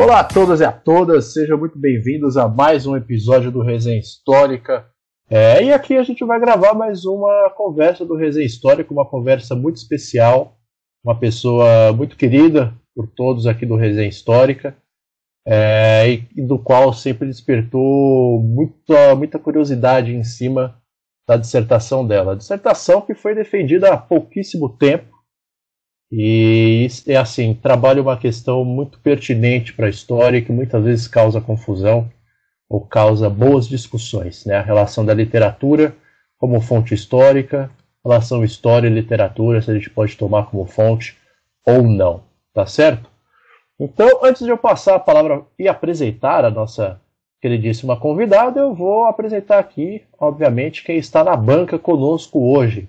Olá a todos e a todas, sejam muito bem-vindos a mais um episódio do Resenha Histórica. É, e aqui a gente vai gravar mais uma conversa do Resenha Histórica, uma conversa muito especial, uma pessoa muito querida por todos aqui do Resenha Histórica, é, e do qual sempre despertou muita, muita curiosidade em cima da dissertação dela. A dissertação que foi defendida há pouquíssimo tempo, e é assim, trabalha uma questão muito pertinente para a história que muitas vezes causa confusão ou causa boas discussões, né? A relação da literatura como fonte histórica, relação história e literatura, se a gente pode tomar como fonte ou não, tá certo? Então, antes de eu passar a palavra e apresentar a nossa queridíssima convidada, eu vou apresentar aqui, obviamente, quem está na banca conosco hoje.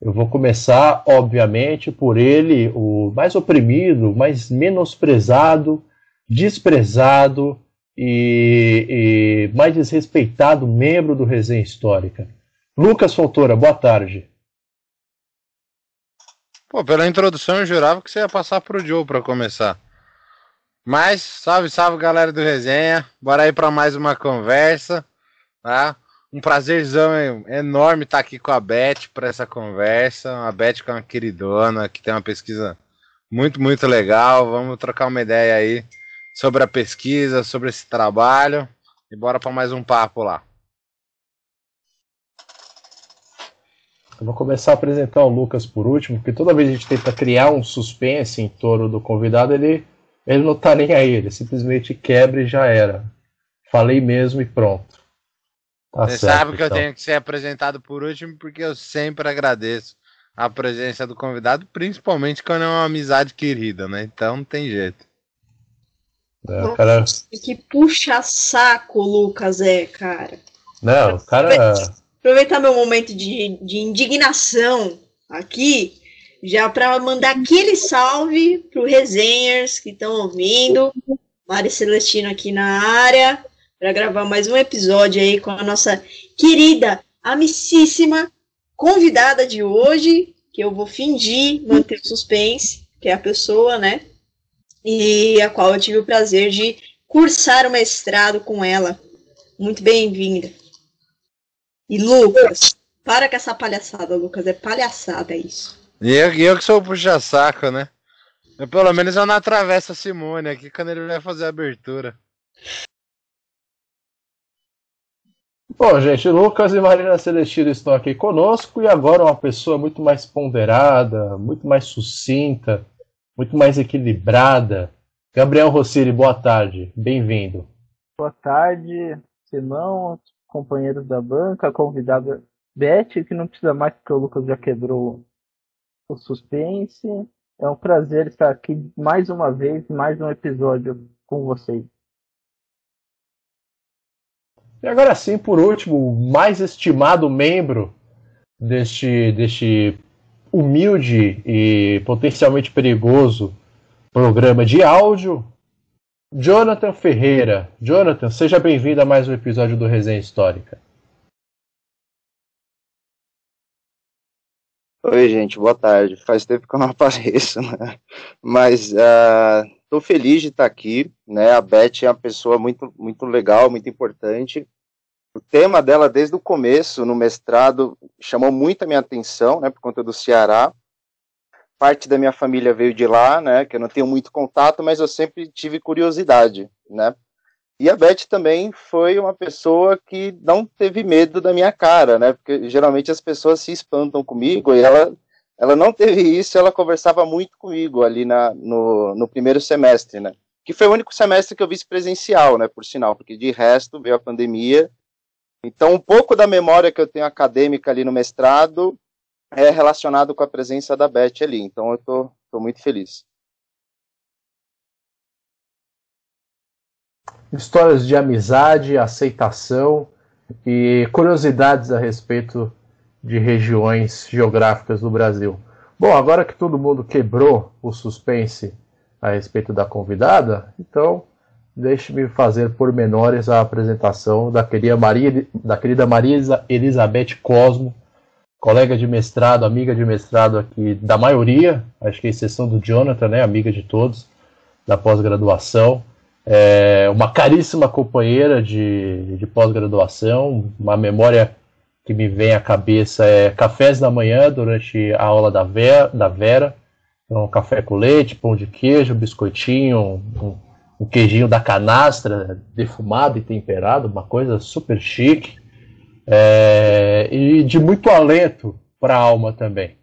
Eu vou começar, obviamente, por ele, o mais oprimido, mais menosprezado, desprezado e, e mais desrespeitado membro do Resenha Histórica. Lucas Fontoura, boa tarde. Pô, pela introdução eu jurava que você ia passar pro Joe para começar. Mas, salve, salve galera do Resenha. Bora aí para mais uma conversa, tá? Um prazerzão enorme estar aqui com a Beth para essa conversa. A Beth que é uma queridona, que tem uma pesquisa muito, muito legal. Vamos trocar uma ideia aí sobre a pesquisa, sobre esse trabalho. E bora para mais um papo lá. Eu vou começar a apresentar o Lucas por último, porque toda vez que a gente tenta criar um suspense em torno do convidado, ele, ele não tá nem aí, ele simplesmente quebra e já era. Falei mesmo e pronto. Tá Você certo, sabe que então. eu tenho que ser apresentado por último, porque eu sempre agradeço a presença do convidado, principalmente quando é uma amizade querida, né? Então não tem jeito. É, cara... Que puxa saco, Lucas, é, cara. Não, o cara. Aproveitar meu momento de, de indignação aqui, já para mandar aquele salve pro resenhers que estão ouvindo. Mari Celestino aqui na área para gravar mais um episódio aí com a nossa querida, amicíssima convidada de hoje, que eu vou fingir manter o suspense, que é a pessoa, né? E a qual eu tive o prazer de cursar o mestrado com ela. Muito bem-vinda. E Lucas, para com essa palhaçada, Lucas, é palhaçada isso. E eu, eu que sou o puxa-saco, né? Eu, pelo menos eu não atravesso a Simone aqui quando ele vai fazer a abertura. Bom, gente, Lucas e Marina Celestino estão aqui conosco e agora uma pessoa muito mais ponderada, muito mais sucinta, muito mais equilibrada. Gabriel Rossini, boa tarde, bem-vindo. Boa tarde, Simão, companheiros da banca, convidada Beth, que não precisa mais porque o Lucas já quebrou o suspense. É um prazer estar aqui mais uma vez, mais um episódio com vocês. E agora sim, por último, o mais estimado membro deste, deste humilde e potencialmente perigoso programa de áudio, Jonathan Ferreira. Jonathan, seja bem-vindo a mais um episódio do Resenha Histórica. Oi, gente, boa tarde. Faz tempo que eu não apareço, né? Mas uh, Estou feliz de estar aqui, né? A Beth é uma pessoa muito, muito legal, muito importante. O tema dela, desde o começo, no mestrado, chamou muito a minha atenção, né? Por conta do Ceará. Parte da minha família veio de lá, né? Que eu não tenho muito contato, mas eu sempre tive curiosidade, né? E a Beth também foi uma pessoa que não teve medo da minha cara, né? Porque geralmente as pessoas se espantam comigo e ela ela não teve isso, ela conversava muito comigo ali na, no, no primeiro semestre, né? Que foi o único semestre que eu vi presencial, né? Por sinal, porque de resto veio a pandemia. Então, um pouco da memória que eu tenho acadêmica ali no mestrado é relacionado com a presença da Beth ali. Então, eu tô, tô muito feliz. Histórias de amizade, aceitação e curiosidades a respeito de regiões geográficas do Brasil. Bom, agora que todo mundo quebrou o suspense a respeito da convidada, então deixe-me fazer pormenores a apresentação da querida Maria, da querida Maria Elizabeth Cosmo, colega de mestrado, amiga de mestrado aqui da maioria, acho que a exceção do Jonathan, né, amiga de todos, da pós-graduação. é, uma caríssima companheira de, de pós-graduação, uma memória que me vem à cabeça é cafés da manhã durante a aula da Vera, da Vera. Então, café com leite, pão de queijo, biscoitinho, um, um queijinho da canastra, defumado e temperado, uma coisa super chique. É, e de muito alento para a alma também.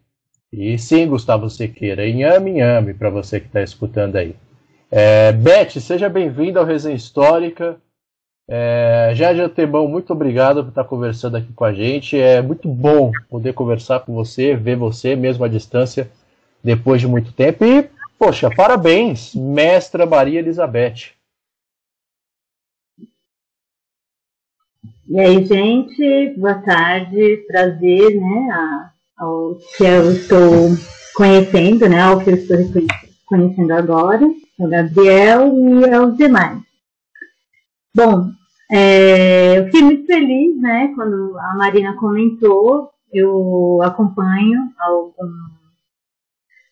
E sim, Gustavo Sequeira, inhame, inhame para você que está escutando aí. É, Beth, seja bem-vinda ao Resenha Histórica. É, já de antemão, muito obrigado por estar conversando aqui com a gente. É muito bom poder conversar com você, ver você mesmo à distância depois de muito tempo. E, poxa, parabéns, mestra Maria Elizabeth. E aí, gente, boa tarde, prazer, né, ao que eu estou conhecendo, né, ao que eu estou conhecendo agora, o Gabriel e aos demais. Bom, é, eu fiquei muito feliz, né, quando a Marina comentou. Eu acompanho algum,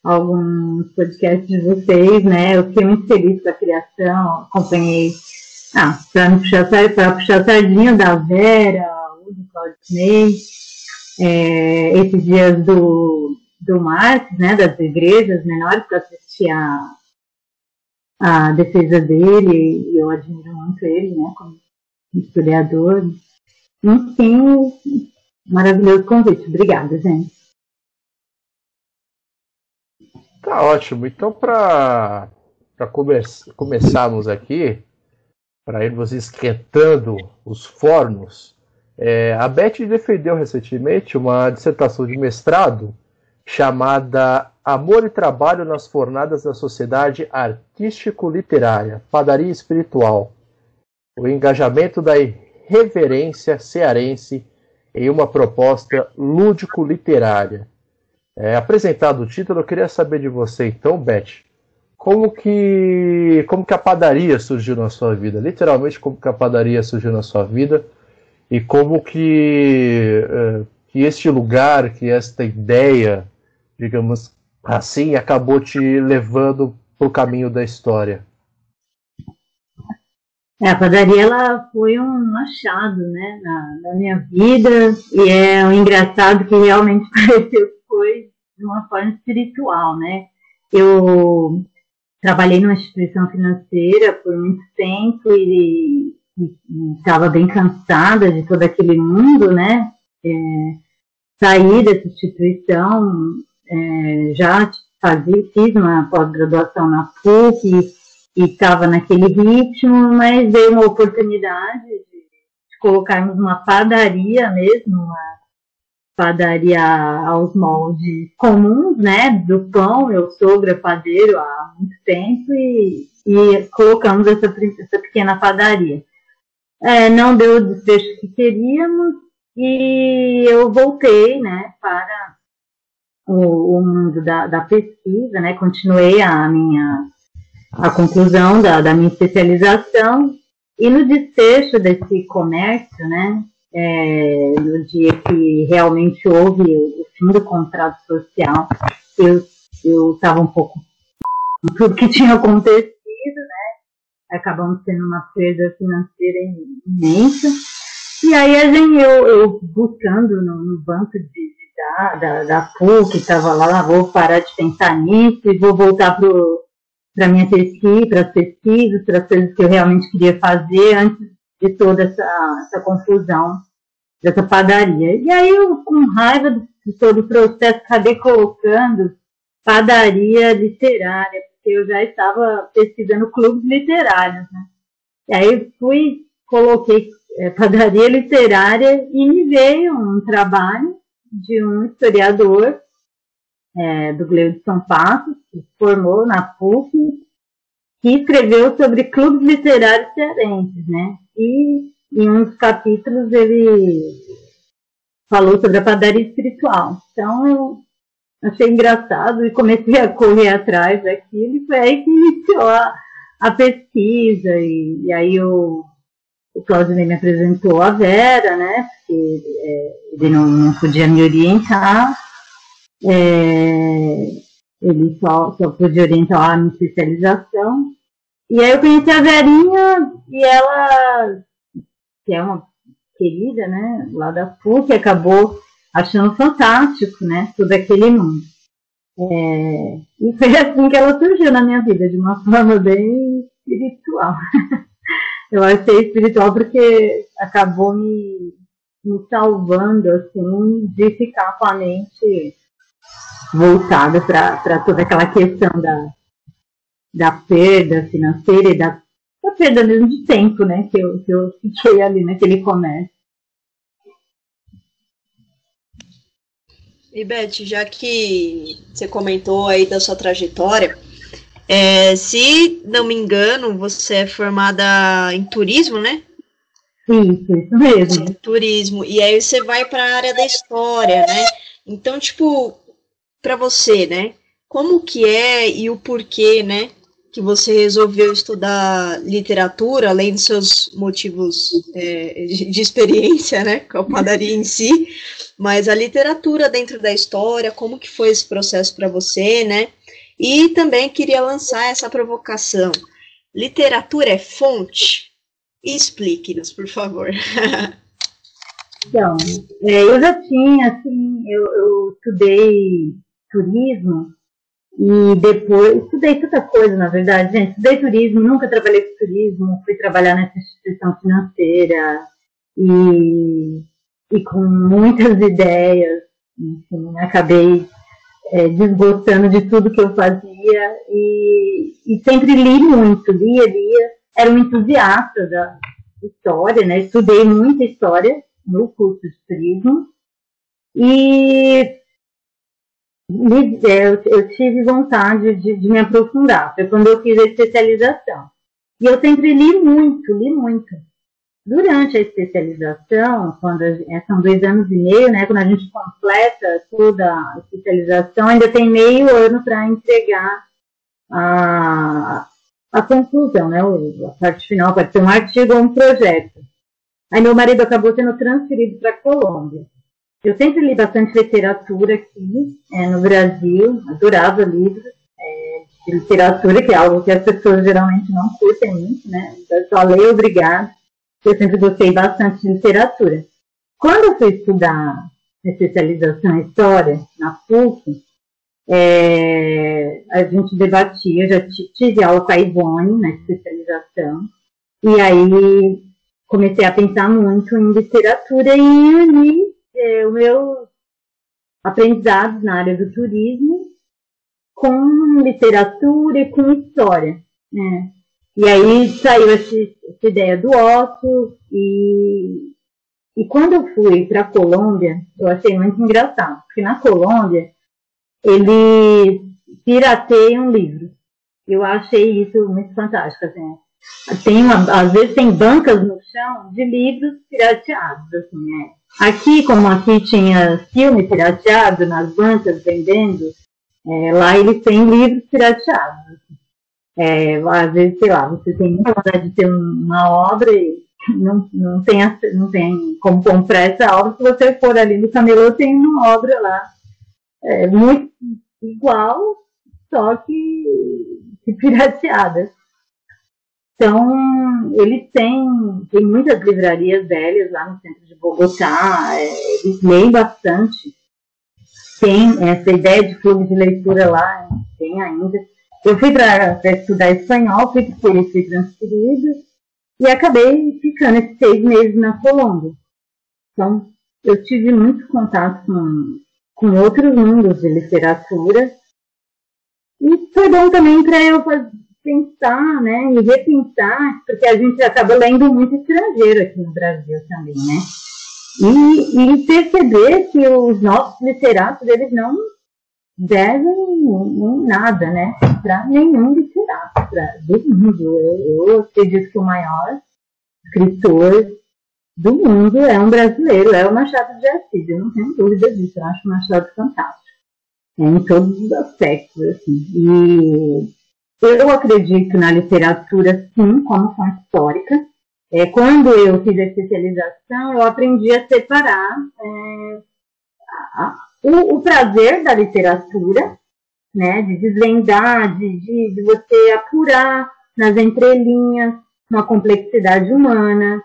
alguns podcasts de vocês, né? Eu fiquei muito feliz com a criação, acompanhei. Ah, para puxar, puxar a sardinha da Vera, o do Claudinei, é, esses dias do, do Marx, né, das igrejas menores, que eu assisti a, a defesa dele, eu admiro muito ele, né, como historiador. Enfim, maravilhoso convite. Obrigada, gente. Tá ótimo. Então, para come começarmos aqui, para irmos esquentando os fornos, é, a Beth defendeu recentemente uma dissertação de mestrado chamada Amor e Trabalho nas Fornadas da Sociedade Artístico-Literária, Padaria Espiritual, o engajamento da irreverência cearense em uma proposta lúdico-literária. É, apresentado o título, eu queria saber de você, então, Beth, como que, como que a padaria surgiu na sua vida? Literalmente, como que a padaria surgiu na sua vida e como que, é, que este lugar, que esta ideia, digamos assim, acabou te levando para o caminho da história? É, a padaria ela foi um achado né, na, na, minha vida e é um engraçado que realmente pareceu foi de uma forma espiritual, né? Eu trabalhei numa instituição financeira por muito tempo e estava bem cansada de todo aquele mundo, né? É, saí dessa instituição, é, já fazia, fiz uma pós-graduação na PUC e estava naquele ritmo, mas veio uma oportunidade de, colocarmos uma padaria mesmo, uma padaria aos moldes comuns, né, do pão, eu sou padeiro há muito tempo e, e colocamos essa, essa pequena padaria. É, não deu o desfecho que queríamos e eu voltei, né, para o, o mundo da, da pesquisa, né, continuei a minha a conclusão da, da minha especialização. E no desfecho desse comércio, né, é, no dia que realmente houve o fim do contrato social, eu estava um pouco tudo que tinha acontecido, né, acabamos tendo uma perda financeira imensa, e aí a gente, eu, eu buscando no, no banco de, da, da, da PUC, estava lá, vou parar de pensar nisso e vou voltar para minha pesquisa, para as pesquisas, para as coisas que eu realmente queria fazer antes de toda essa, essa confusão dessa padaria. E aí eu, com raiva de todo o processo, acabei colocando padaria literária, porque eu já estava pesquisando clubes literários, né? E aí fui, coloquei é, padaria literária e me veio um trabalho de um historiador é, do Gleu de São Passos, que se formou na PUC, que escreveu sobre clubes literários cearenses, né? E em um dos capítulos ele falou sobre a padaria espiritual. Então eu achei engraçado e comecei a correr atrás daquilo e foi aí que iniciou a, a pesquisa e, e aí eu, o Claudio me apresentou a Vera, né? Porque é, ele não, não podia me orientar é, ele só, só pude orientar a minha especialização. E aí eu conheci a Verinha e ela, que é uma querida, né, lá da PUC, acabou achando fantástico, né, todo aquele mundo. É, e foi assim que ela surgiu na minha vida, de uma forma bem espiritual. eu achei espiritual porque acabou me, me salvando, assim, de ficar com a mente voltada para toda aquela questão da, da perda financeira e da, da perda mesmo de tempo, né, que eu, que eu fiquei ali naquele comércio. E Beth, já que você comentou aí da sua trajetória, é, se não me engano, você é formada em turismo, né? Isso, isso mesmo. Em turismo. E aí você vai para a área da história, né? Então, tipo, para você, né? Como que é e o porquê, né? Que você resolveu estudar literatura, além dos seus motivos é, de experiência, né? Com a padaria em si mas a literatura dentro da história, como que foi esse processo para você, né? E também queria lançar essa provocação. Literatura é fonte? Explique-nos, por favor. então, é, eu já tinha, assim, eu, eu estudei turismo e depois, estudei tanta coisa, na verdade, gente, estudei turismo, nunca trabalhei com turismo, fui trabalhar nessa instituição financeira e e com muitas ideias. Enfim, acabei é, desgostando de tudo que eu fazia e, e sempre li muito, lia, lia. Era um entusiasta da história, né? Estudei muita história no curso de turismo e é, eu, eu tive vontade de, de, me aprofundar. Foi quando eu fiz a especialização. E eu sempre li muito, li muito. Durante a especialização, quando é, são dois anos e meio, né, quando a gente completa toda a especialização, ainda tem meio ano para entregar a, a conclusão, né, a parte final, pode ser um artigo ou um projeto. Aí meu marido acabou sendo transferido para a Colômbia. Eu sempre li bastante literatura aqui é, no Brasil, adorava livros é, de literatura, que é algo que as pessoas geralmente não curtem muito, né? Eu só leio obrigado eu sempre gostei bastante de literatura. Quando eu fui estudar especialização em História, na PUC, é, a gente debatia, já tive aula com a Ivone na especialização, e aí comecei a pensar muito em literatura e uni é, os meus aprendizados na área do turismo com literatura e com história. Né? E aí saiu essa, essa ideia do ócio e, e quando eu fui para a Colômbia, eu achei muito engraçado, porque na Colômbia eles pirateiam livros. Eu achei isso muito fantástico. Assim. Tem uma, às vezes tem bancas no chão de livros pirateados. Assim, é. Aqui, como aqui tinha filme pirateado nas bancas vendendo, é, lá eles têm livros pirateados. Assim. É, às vezes, sei lá, você tem muita vontade de ter uma obra e não, não, tem, não tem como comprar essa obra. Se você for ali no camelô, tem uma obra lá é, muito igual, só que, que pirateada. Então, eles têm, tem muitas livrarias velhas lá no centro de Bogotá, é, eles leem bastante. Tem essa ideia de clube de leitura lá, tem ainda. Eu fui para estudar espanhol, fui ele fui transferido e acabei ficando esses seis meses na Colômbia. Então, eu tive muito contato com, com outros mundos de literatura e foi bom também para eu pensar, né, e repensar, porque a gente acaba lendo muito estrangeiro aqui no Brasil também, né? E, e perceber que os nossos literatos, eles não devem nada, né? Para nenhum literato do mundo. Eu, eu acredito que o maior escritor do mundo é um brasileiro, é o Machado de Assis. Eu não tenho dúvida disso. Eu acho o Machado fantástico. É, em todos os aspectos, assim. E eu acredito na literatura, sim, como fonte histórica. É, quando eu fiz a especialização, eu aprendi a separar é, a, o, o prazer da literatura, né, de desvendar, de, de, de, você apurar nas entrelinhas, uma complexidade humana,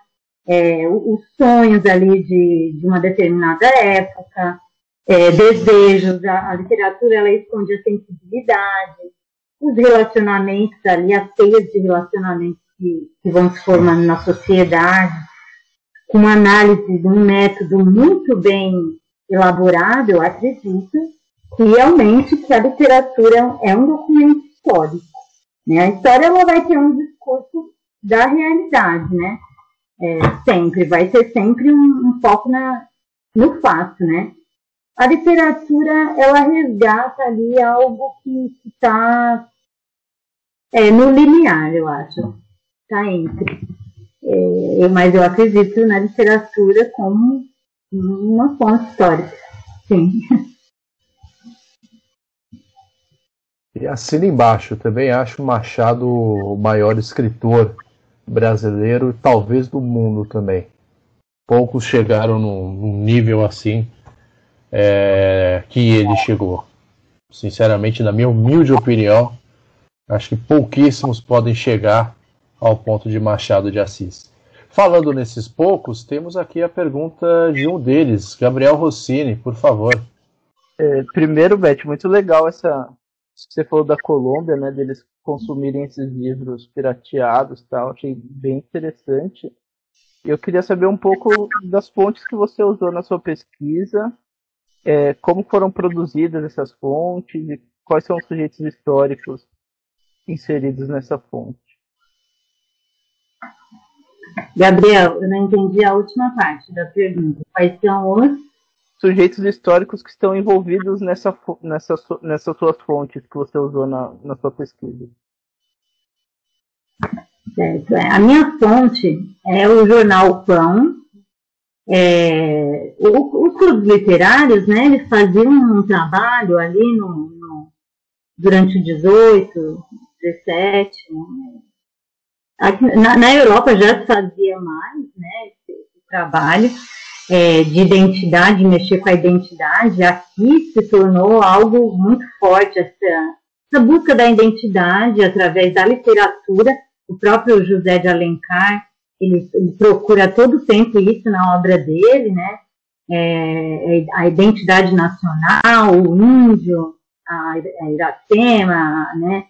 é, os sonhos ali de, de uma determinada época, é, desejos, a, a, literatura ela esconde a sensibilidade, os relacionamentos ali, as teias de relacionamentos que, que vão se formando na sociedade, com uma análise de um método muito bem elaborado, eu acredito, realmente que a literatura é um documento histórico. Né? A história ela vai ter um discurso da realidade, né? É, sempre, vai ter sempre um, um foco na, no fato, né? A literatura, ela resgata ali algo que está é, no linear, eu acho. Está entre. É, mas eu acredito na literatura como uma fonte histórica. Sim. E assina embaixo, também acho Machado o maior escritor brasileiro, talvez do mundo também. Poucos chegaram num, num nível assim é, que ele chegou. Sinceramente, na minha humilde opinião, acho que pouquíssimos podem chegar ao ponto de Machado de Assis. Falando nesses poucos, temos aqui a pergunta de um deles, Gabriel Rossini, por favor. É, primeiro, Beth, muito legal essa, você falou da Colômbia, né, deles consumirem esses livros pirateados tal, achei bem interessante. Eu queria saber um pouco das fontes que você usou na sua pesquisa, é, como foram produzidas essas fontes e quais são os sujeitos históricos inseridos nessa fonte. Gabriel, eu não entendi a última parte da pergunta. Quais são os sujeitos históricos que estão envolvidos nessa, nessa, nessas suas fontes que você usou na, na sua pesquisa. Certo. É, a minha fonte é o jornal Pão. É, os clubes literários, né, eles faziam um trabalho ali no, no durante o 18, 17. Né? Aqui, na, na Europa já se fazia mais né, esse, esse trabalho é, de identidade, mexer com a identidade, aqui se tornou algo muito forte, essa, essa busca da identidade através da literatura. O próprio José de Alencar, ele, ele procura todo tempo isso na obra dele, né? É, é a identidade nacional, o índio, a, a Iracema, né?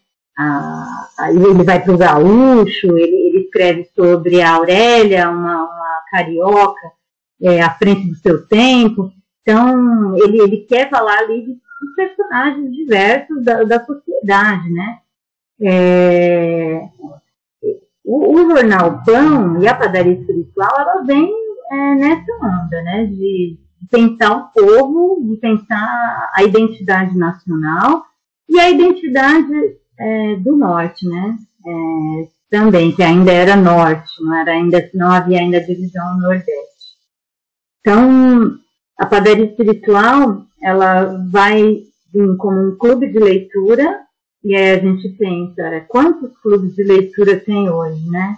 Ele vai para o gaúcho, ele, ele, escreve sobre a Aurélia, uma, uma carioca, é, à frente do seu tempo. Então, ele, ele quer falar ali de, de personagens diversos da, da sociedade, né? É, o, o, jornal Pão e a padaria espiritual, ela vem é, nessa onda, né? De, de pensar o povo, de pensar a identidade nacional e a identidade é, do norte, né? É, também, que ainda era norte, não, era ainda, não havia ainda divisão nordeste. Então, a padaria espiritual, ela vai vir como um clube de leitura, e aí a gente pensa, é, quantos clubes de leitura tem hoje, né?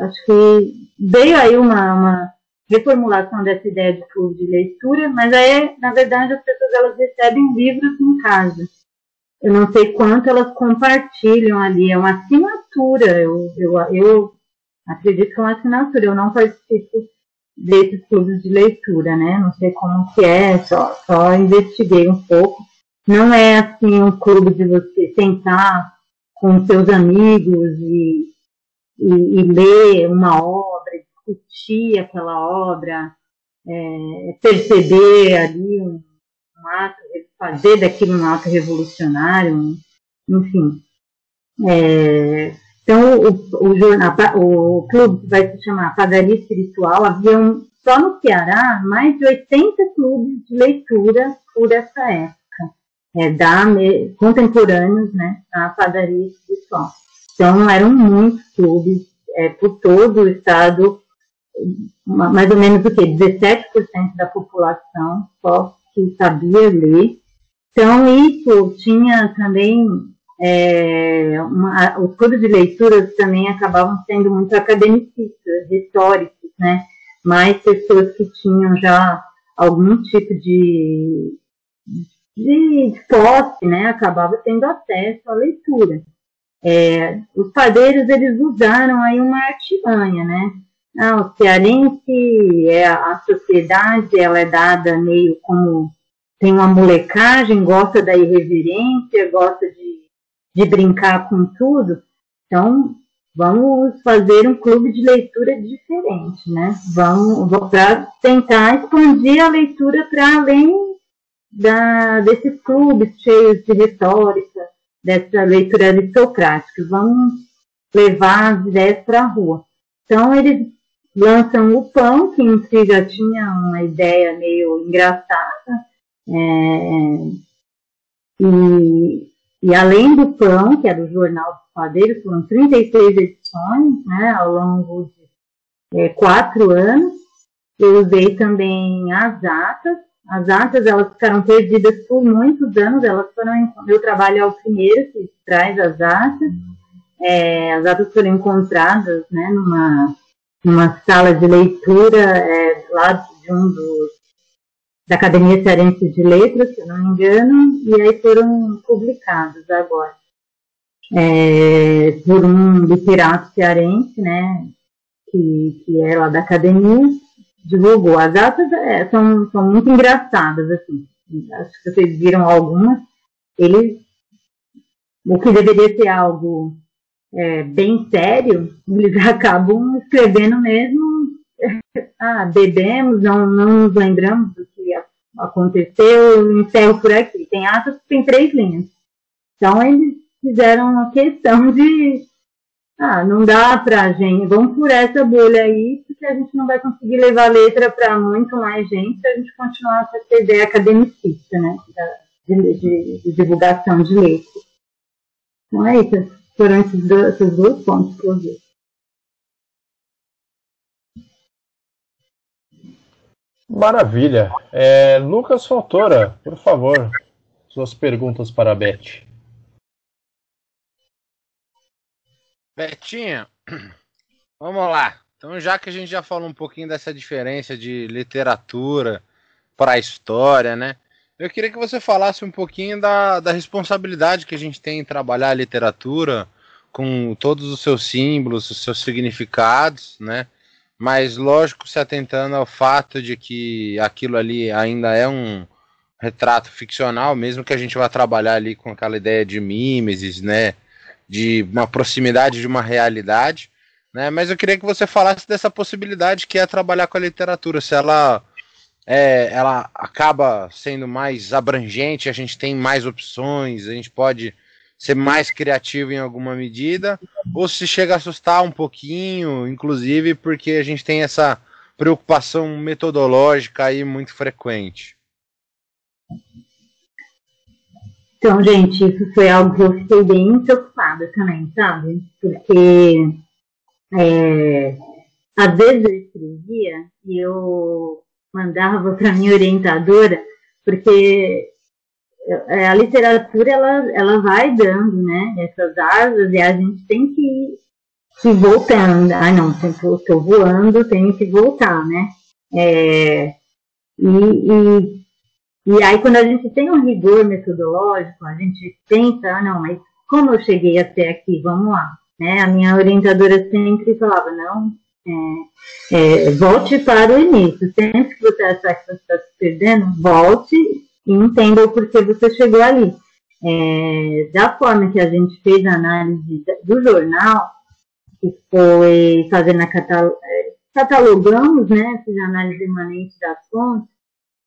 Acho que veio aí uma, uma reformulação dessa ideia de clube de leitura, mas aí, na verdade, as pessoas elas recebem livros em casa. Eu não sei quanto elas compartilham ali, é uma assinatura, eu, eu, eu acredito que é uma assinatura, eu não participo desses clubes de leitura, né? Não sei como que é, só, só investiguei um pouco. Não é assim um clube de você sentar com seus amigos e, e, e ler uma obra, discutir aquela obra, é, perceber ali um, um, ato, fazer daquilo um ato revolucionário, enfim. É, então, o, o, jornal, o clube vai se chamar Padaria Espiritual. Havia um, só no Ceará mais de 80 clubes de leitura por essa época, é, da, contemporâneos né, à Padaria Espiritual. Então, eram muitos clubes é, por todo o estado, mais ou menos o que? 17% da população só que sabia ler. Então, isso tinha também é, uma, os clubes de leituras também acabavam sendo muito academicistas, históricos, né? Mais pessoas que tinham já algum tipo de, de, posse, né? Acabavam tendo acesso à leitura. é, os padeiros eles usaram aí uma artimanha, né? Ah, o cearense, é, a sociedade, ela é dada meio como tem uma molecagem, gosta da irreverência, gosta de, de brincar com tudo. Então, vamos fazer um clube de leitura diferente, né? Vamos tentar expandir a leitura para além da, desses clubes cheios de retórica, dessa leitura aristocrática. Vamos levar as ideias para a rua. Então, eles lançam o pão, que em si já tinha uma ideia meio engraçada, é, e, e, além do pão, que era o jornal dos padeiros, foram 36 edições né, ao longo de é, quatro anos. Eu usei também as atas. As atas elas ficaram perdidas por muitos anos. Elas foram meu trabalho é o primeiro que traz as atas. É, as atas foram encontradas né, numa numa sala de leitura é, lá de um dos da Academia Cearense de Letras, se não me engano, e aí foram publicados agora. É, por um literato cearense, né, que, que é lá da academia, divulgou. As atas é, são, são muito engraçadas, assim, acho que vocês viram algumas, eles, o que deveria ser algo é, bem sério, eles acabam escrevendo mesmo, ah, bebemos, não, não nos lembramos do aconteceu, encerro por aqui. Tem atos que tem três linhas. Então eles fizeram uma questão de, ah, não dá pra gente, vamos por essa bolha aí, porque a gente não vai conseguir levar letra para muito mais gente se a gente continuar com essa ideia academicista, né, de, de, de divulgação de letras. Então é isso. Foram esses dois, esses dois pontos que eu vi. Maravilha. É, Lucas Faltora, por favor, suas perguntas para a Beth. Betinha, vamos lá. Então, já que a gente já falou um pouquinho dessa diferença de literatura para a história, né? Eu queria que você falasse um pouquinho da, da responsabilidade que a gente tem em trabalhar a literatura com todos os seus símbolos, os seus significados, né? Mas lógico, se atentando ao fato de que aquilo ali ainda é um retrato ficcional, mesmo que a gente vá trabalhar ali com aquela ideia de mimesis, né? De uma proximidade de uma realidade, né? Mas eu queria que você falasse dessa possibilidade que é trabalhar com a literatura, se ela é, ela acaba sendo mais abrangente, a gente tem mais opções, a gente pode ser mais criativo em alguma medida, ou se chega a assustar um pouquinho, inclusive porque a gente tem essa preocupação metodológica aí muito frequente. Então, gente, isso foi algo que eu fiquei bem preocupada também, sabe? Porque é, às vezes eu escrevia e eu mandava para minha orientadora, porque a literatura ela, ela vai dando, né, essas asas e a gente tem que se voltando. Ah, não, estou voando, tenho que voltar, né? É, e, e, e aí quando a gente tem um rigor metodológico, a gente pensa, ah, não, mas como eu cheguei até aqui, vamos lá. Né? A minha orientadora sempre falava, não, é, é, volte para o início. Sempre que você achar que você está se perdendo, volte e entenda o porquê você chegou ali. É, da forma que a gente fez a análise do jornal, que foi fazendo a catalog, é, catalogamos, né, fiz a análise imanente das fontes,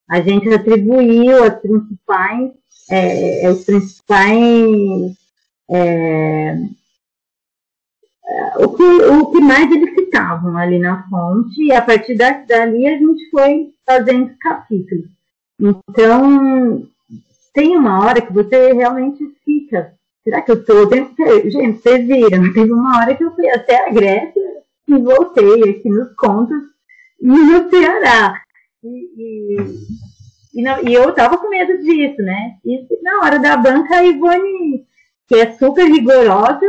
a gente atribuiu as principais, é, os principais é, o que, o que mais eles citavam ali na fonte, e a partir dali a gente foi fazendo capítulos. Então, tem uma hora que você realmente fica. Será que eu estou? Gente, vocês viram, teve uma hora que eu fui até a Grécia e voltei aqui nos contos no Ceará. E, e, e, não, e eu estava com medo disso, né? E na hora da banca, a Ivone, que é super rigorosa,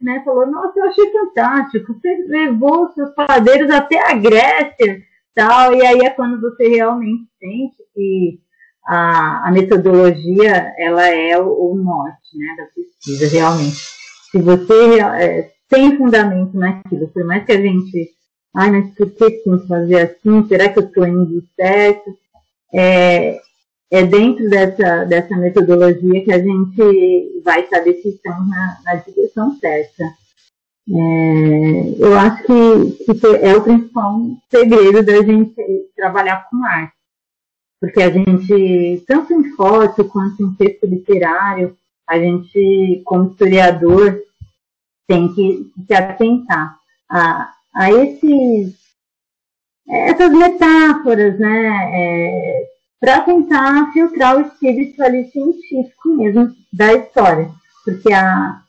né, falou, nossa, eu achei fantástico, você levou seus padeiros até a Grécia, tal, e aí é quando você realmente sente que a, a metodologia, ela é o, o norte, né, da pesquisa, realmente. Se você é, tem fundamento naquilo, por mais que a gente, ai, mas por que tem que fazer assim? Será que eu estou indo certo? É, é dentro dessa, dessa metodologia que a gente vai saber se estamos na, na direção certa. É, eu acho que, que é o principal segredo da gente trabalhar com arte. Porque a gente, tanto em foto quanto em texto literário, a gente, como historiador, tem que se atentar a, a esses, essas metáforas, né? É, para tentar filtrar o espírito ali científico mesmo da história. Porque a,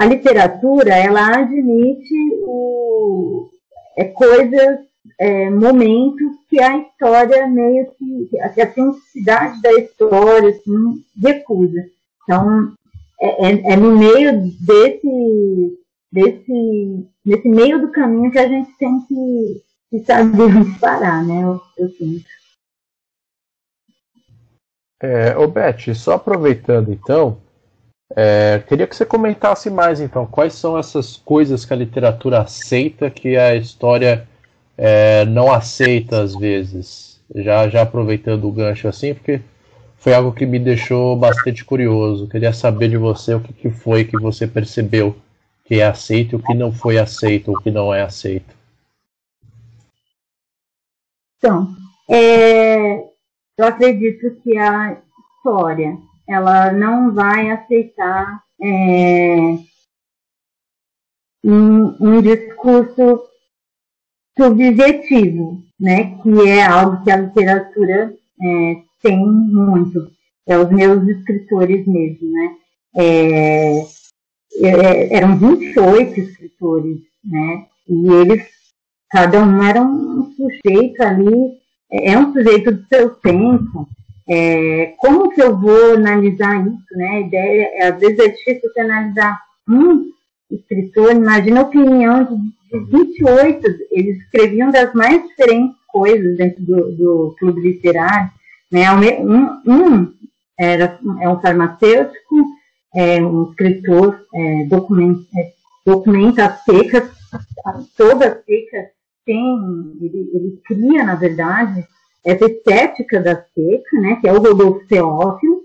a literatura, ela admite o, é, coisas, é, momentos que a história meio que, que a simplicidade da história assim, recusa. Então, é, é, é, no meio desse, desse, desse meio do caminho que a gente tem que, que saber parar, né? Eu, eu sinto. É, ô Beth, só aproveitando então, é, queria que você comentasse mais então, quais são essas coisas que a literatura aceita que a história é, não aceita às vezes. Já, já aproveitando o gancho assim, porque foi algo que me deixou bastante curioso. Queria saber de você o que, que foi que você percebeu que é aceito e o que não foi aceito, o que não é aceito. Então, é, eu acredito que a história ela não vai aceitar é, um, um, discurso subjetivo, né, que é algo que a literatura é, tem muito. É os meus escritores mesmo, né? É, é, eram 28 escritores, né? E eles, cada um era um sujeito ali é um sujeito do seu tempo. É, como que eu vou analisar isso, né? A ideia, é, às vezes é difícil você analisar um escritor, imagina a opinião de, de 28, eles escreviam das mais diferentes coisas dentro do, do clube literário, né? Um, um era, é um farmacêutico, é um escritor, é, documenta, é, documenta as secas, todas as secas tem, ele, ele cria, na verdade, essa estética da seca, né, que é o Rodolfo Teófilo,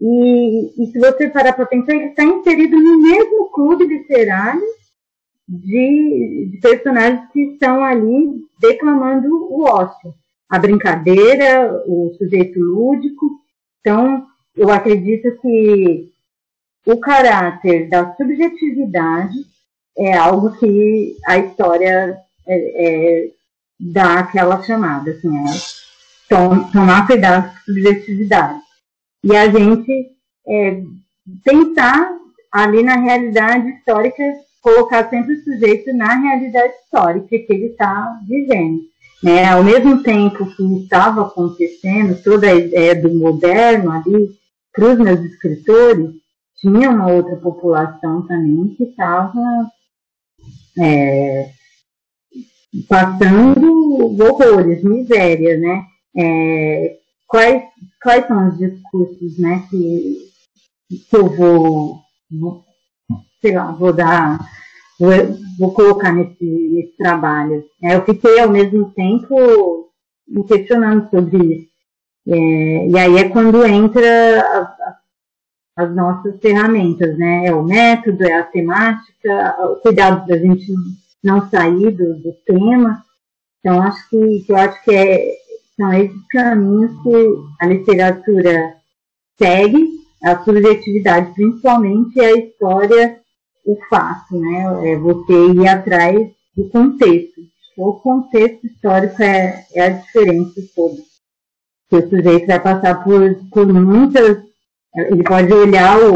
e, e se você parar para pensar, ele está inserido no mesmo clube literário de, de, personagens que estão ali declamando o ócio, a brincadeira, o sujeito lúdico. Então, eu acredito que o caráter da subjetividade é algo que a história é, é, dar aquela chamada, assim, é, tom, tomar cuidado com subjetividade. E a gente é, tentar, ali na realidade histórica, colocar sempre o sujeito na realidade histórica que ele está vivendo. Né? Ao mesmo tempo que estava acontecendo toda a ideia do moderno ali, para os meus escritores, tinha uma outra população também que estava é, passando horrores, miséria, né? É, quais, quais são os discursos, né, que, que eu vou, vou, sei lá, vou dar, vou, vou colocar nesse, nesse trabalho. É, eu fiquei ao mesmo tempo me questionando sobre isso. É, e aí é quando entra as, as nossas ferramentas, né? É o método, é a temática, o cuidado da gente não sair do, do tema. Então, acho que, eu acho que é, são esses caminhos que a literatura segue, a subjetividade principalmente, e a história, o fato, né? É você ir atrás do contexto. O contexto histórico é, é a diferença toda. O sujeito vai passar por, por muitas. Ele pode olhar o,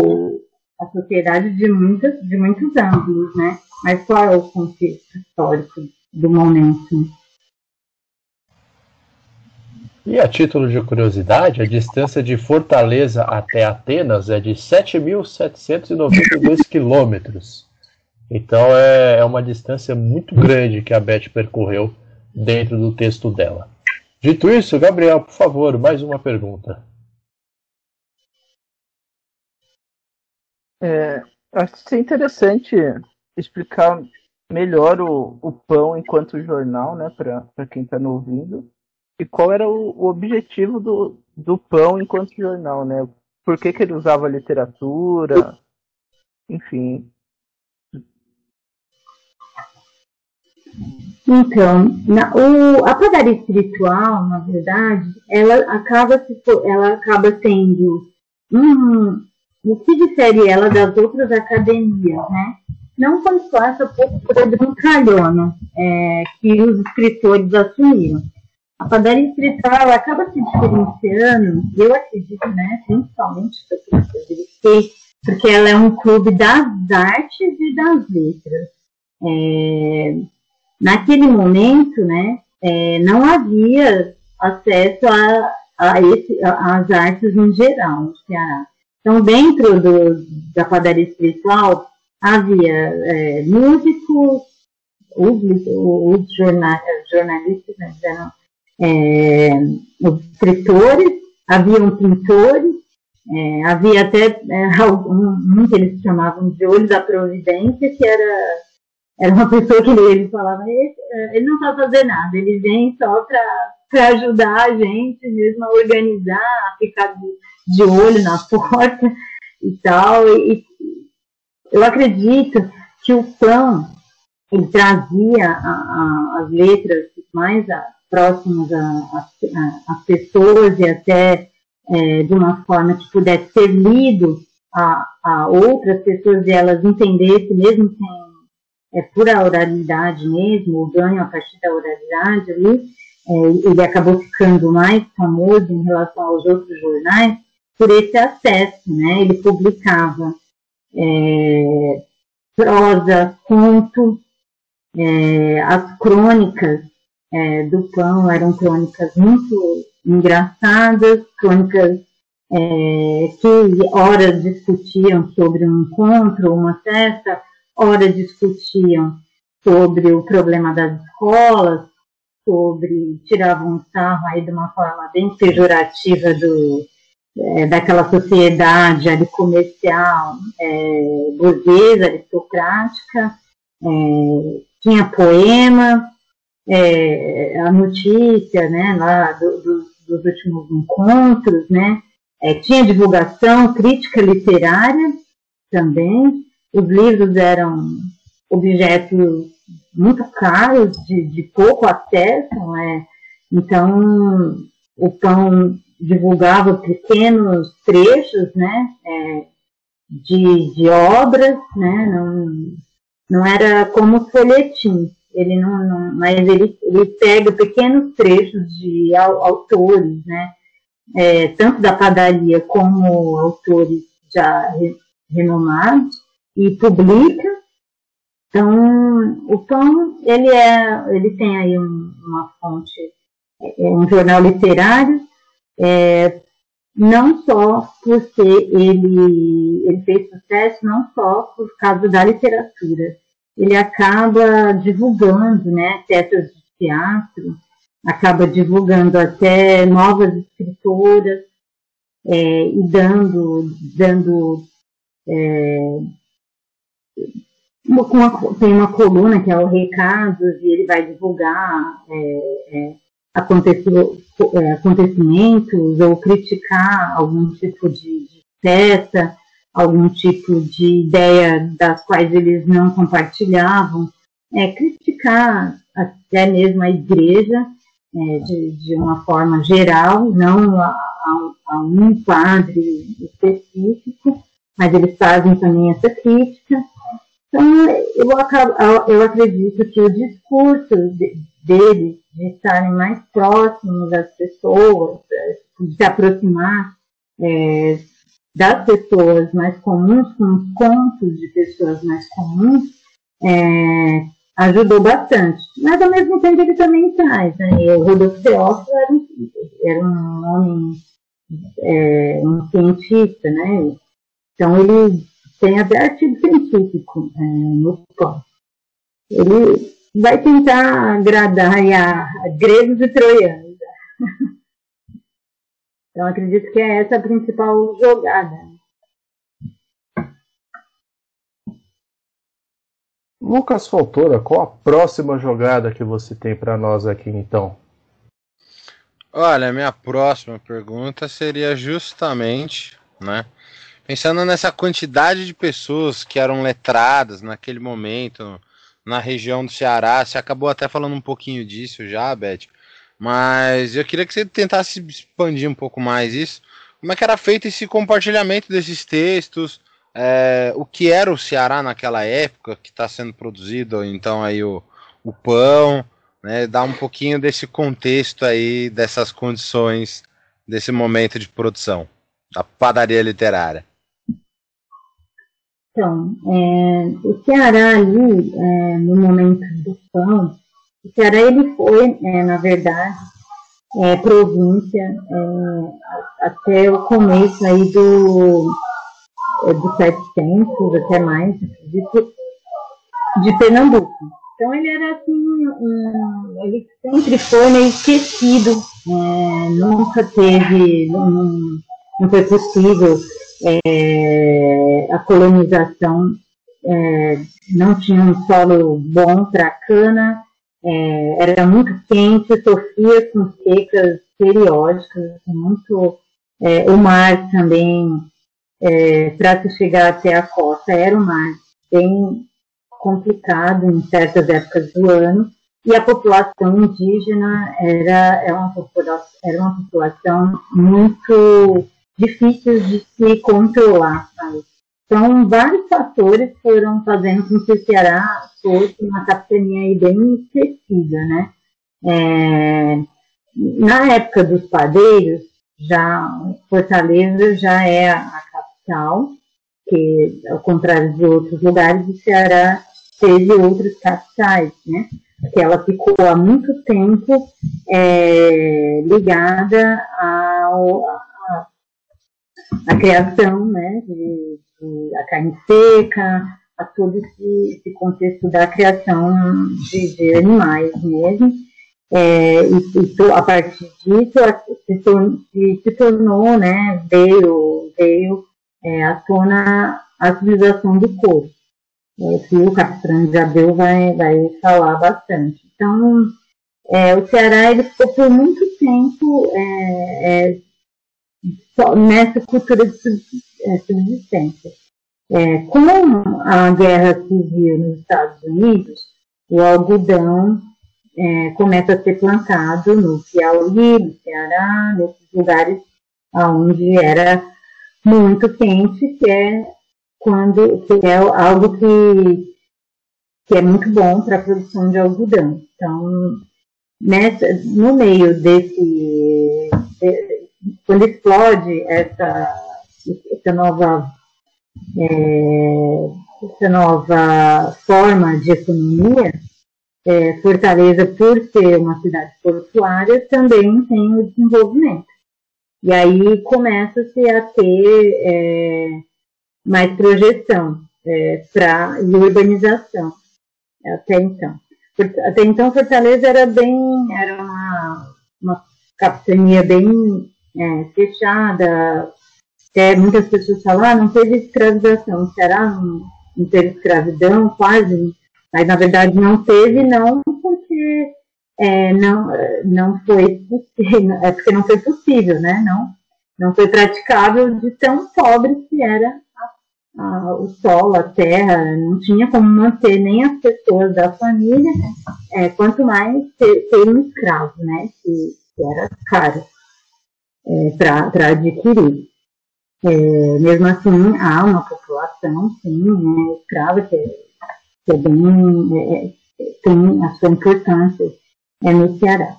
a sociedade de, muitas, de muitos ângulos, né? Mas qual é o contexto histórico do momento? E a título de curiosidade, a distância de Fortaleza até Atenas é de 7.792 quilômetros. Então é, é uma distância muito grande que a Beth percorreu dentro do texto dela. Dito isso, Gabriel, por favor, mais uma pergunta. É, Acho que é interessante explicar melhor o, o pão enquanto jornal, né, para quem está nos ouvindo. E qual era o, o, objetivo do, do pão enquanto jornal, né? Por que, que ele usava literatura? Enfim. Então, na, o, a padaria espiritual, na verdade, ela acaba, se, ela acaba sendo um, o que difere ela das outras academias, né? Não foi só essa postura brincalhona é, que os escritores assumiram. A padaria espiritual acaba se diferenciando, eu acredito, né, principalmente porque ela é um clube das artes e das letras. É, naquele momento, né, é, não havia acesso a, a esse, às artes em geral no Ceará. Então, dentro do, da padaria espiritual, havia é, músicos, os, os jornalistas, né, eram, é, os escritores, haviam pintores, é, havia até é, um, um, que eles chamavam de olho da providência, que era, era uma pessoa que ele, falava, ele, ele não está fazendo nada, ele vem só para ajudar a gente mesmo a organizar, a ficar de, olho na porta e tal. E, eu acredito que o pão ele trazia a, a, as letras mais a, próximas às pessoas e até é, de uma forma que pudesse ser lido a, a outras pessoas e elas entendessem, mesmo sem é, pura oralidade mesmo, o ganho a partir da oralidade ali, é, ele acabou ficando mais famoso em relação aos outros jornais por esse acesso, né? Ele publicava é, prosa, conto, é, as crônicas é, do pão eram crônicas muito engraçadas, crônicas é, que ora discutiam sobre um encontro, uma festa, ora discutiam sobre o problema das escolas, sobre tiravam um sarro aí de uma forma bem pejorativa do, é, daquela sociedade ali comercial, é, burguesa, aristocrática, é, tinha poema, é, a notícia, né, lá do, do, dos últimos encontros, né, é, tinha divulgação, crítica literária também, os livros eram objetos muito caros, de, de pouco acesso, né, então o pão divulgava pequenos trechos, né, é, de, de obras, né, não, não era como folhetim, ele não, não mas ele, ele pega pequenos trechos de autores, né, é, tanto da padaria como autores já renomados, e publica. Então, o pão, ele, é, ele tem aí um, uma fonte, é, um jornal literário, é, não só por ser ele, ele fez sucesso, não só por causa da literatura, ele acaba divulgando, né, peças de teatro, acaba divulgando até novas escritoras é, e dando, dando é, uma, tem uma coluna que é o Recados e ele vai divulgar é, é acontecimentos ou criticar algum tipo de, de peça, algum tipo de ideia das quais eles não compartilhavam, é, criticar até mesmo a igreja é, de, de, uma forma geral, não a, a, a, um padre específico, mas eles fazem também essa crítica. Então, eu, eu acredito que o discurso de, deles de estarem mais próximos das pessoas, de se aproximar é, das pessoas mais comuns, com contos de pessoas mais comuns, é, ajudou bastante. Mas ao mesmo tempo ele também traz, né? o Rodolfo Teófilo era um, era um homem, é, um cientista, né? Então ele tem até artigo científico é, no pós. Ele vai tentar agradar a, a gregos e troianos. Então acredito que é essa a principal jogada. Lucas Faltora, qual a próxima jogada que você tem para nós aqui então? Olha, minha próxima pergunta seria justamente, né? Pensando nessa quantidade de pessoas que eram letradas naquele momento na região do Ceará, você acabou até falando um pouquinho disso já, Beth, mas eu queria que você tentasse expandir um pouco mais isso. Como é que era feito esse compartilhamento desses textos? É, o que era o Ceará naquela época que está sendo produzido, então aí o, o pão, né, dar um pouquinho desse contexto aí, dessas condições, desse momento de produção da padaria literária. Então, é, o Ceará ali, é, no momento do pão, o Ceará ele foi, é, na verdade, é, província é, até o começo aí do, é, do 700, até mais, acredito, de Pernambuco. Então ele era assim, um, ele sempre foi meio esquecido, nunca teve, não, não foi possível é, a colonização, é, não tinha um solo bom para cana, é, era muito quente, sofria com secas periódicas, assim, muito, é, o mar também, para se chegar até a costa, era um mar bem complicado em certas épocas do ano, e a população indígena era, era, uma, população, era uma população muito difícil de se controlar. Sabe? Então, vários fatores foram fazendo com que o Ceará fosse uma capitania aí bem esquecida, né? É, na época dos padeiros, já Fortaleza já é a capital, que ao contrário de outros lugares, o Ceará teve outras capitais, né? Que ela ficou há muito tempo é, ligada ao, a, a criação, né? De, a carne seca, a todo esse, esse contexto da criação de, de animais mesmo. É, e, e, a partir disso se, se, tornou, né, veio, veio é, à tona a civilização do corpo é, que o Capistrano de Abreu vai, vai falar bastante. Então, é, o Ceará ele ficou por muito tempo é, é nessa cultura de é, subsistência. É, com a guerra civil nos Estados Unidos, o algodão é, começa a ser plantado no Piauí, no Ceará, nesses lugares onde era muito quente, que é quando que é algo que, que é muito bom para a produção de algodão. Então, nessa, no meio desse, de, quando explode essa, essa nova é, essa nova forma de economia, é, Fortaleza, por ser uma cidade portuária, também tem o desenvolvimento. E aí começa-se a ter é, mais projeção é, para e urbanização até então. Até então Fortaleza era bem, era uma, uma capitania bem é, fechada, até muitas pessoas falam, ah, não teve escravização, será? Não, não teve escravidão, quase, mas na verdade não teve, não, porque é, não, não foi possível, é porque não foi possível, né? Não, não foi praticável de tão pobre que era a, o solo, a terra, não tinha como manter nem as pessoas da família, é, quanto mais ter, ter, um escravo, né, que, que era caro é, para adquirir. É, mesmo assim, há uma população, sim, né, escrava, que, que é bem, é, é, tem a sua importância é, no Ceará.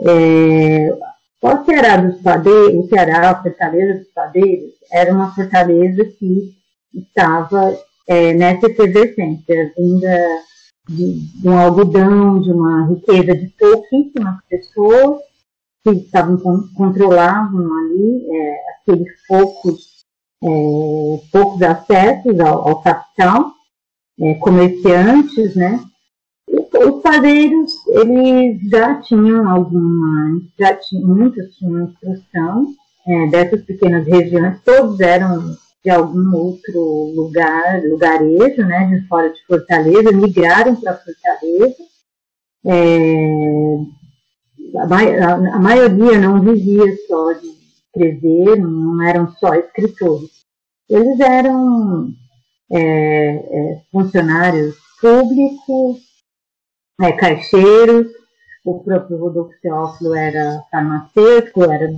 É, o Ceará dos Padeiros, o Ceará, a Fortaleza dos Padeiros, era uma fortaleza que estava é, nessa efervescência, vinda de, de, um algodão, de uma riqueza de pouquíssimas pessoas que estavam controlavam ali é, aqueles poucos, é, poucos acessos ao, ao capital, é, comerciantes, né? os padeiros, eles já tinham alguma, já tinham, muitos tinham instrução é, dessas pequenas regiões, todos eram de algum outro lugar, lugarejo, né, de fora de Fortaleza, migraram para Fortaleza. É, a, maioria não vivia só de escrever, não eram só escritores. Eles eram é, é, funcionários públicos, é, caixeiros, o próprio Rodolfo Teófilo era farmacêutico, era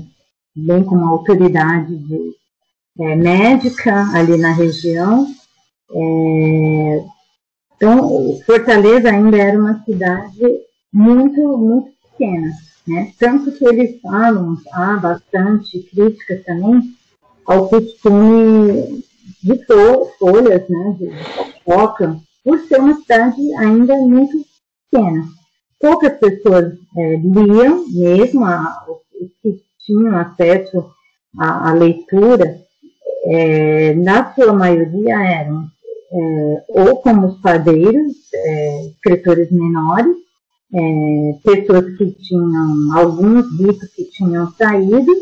bem como autoridade de, é, médica ali na região. É, então, Fortaleza ainda era uma cidade muito, muito pequena. Né? Tanto que eles falam, há bastante crítica também ao costume de folhas, né, de fofoca, por ser uma cidade ainda muito pequena. Poucas pessoas é, liam mesmo, os que tinham acesso à, à leitura, é, na sua maioria eram é, ou como os padeiros, é, escritores menores, é, pessoas que tinham, alguns livros que tinham saído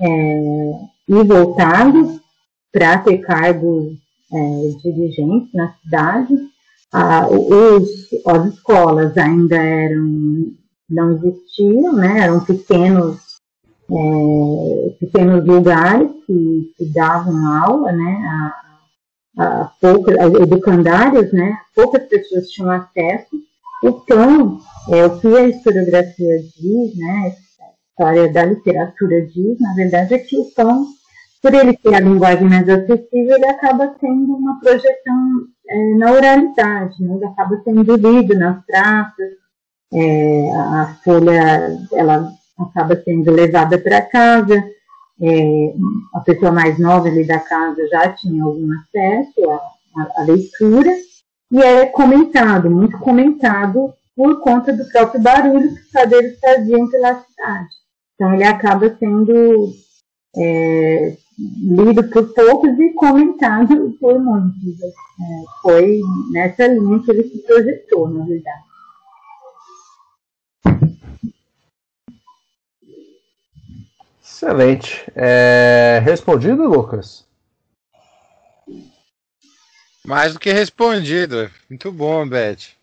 é, e voltado para ter cargos é, dirigentes na cidade. Ah, os, as escolas ainda eram, não existiam, né, eram pequenos, é, pequenos lugares que, que, davam aula, né, a, a, poucas, educandários, né, poucas pessoas tinham acesso. Então, é, o que a historiografia diz, né, a história da literatura diz, na verdade, é que o pão por ele ter a linguagem mais acessível, ele acaba tendo uma projeção é, na oralidade, né? ele acaba sendo lido nas praças, é, a folha ela acaba sendo levada para casa, é, a pessoa mais nova ali da casa já tinha algum acesso à, à, à leitura, e é comentado, muito comentado, por conta do próprio barulho que os padeiros faziam pela cidade. Então ele acaba sendo é, lido por poucos e comentado por muitos. É, foi nessa linha que ele se projetou, na verdade. Excelente. É... Respondido, Lucas? Mais do que respondido. Muito bom, Beth.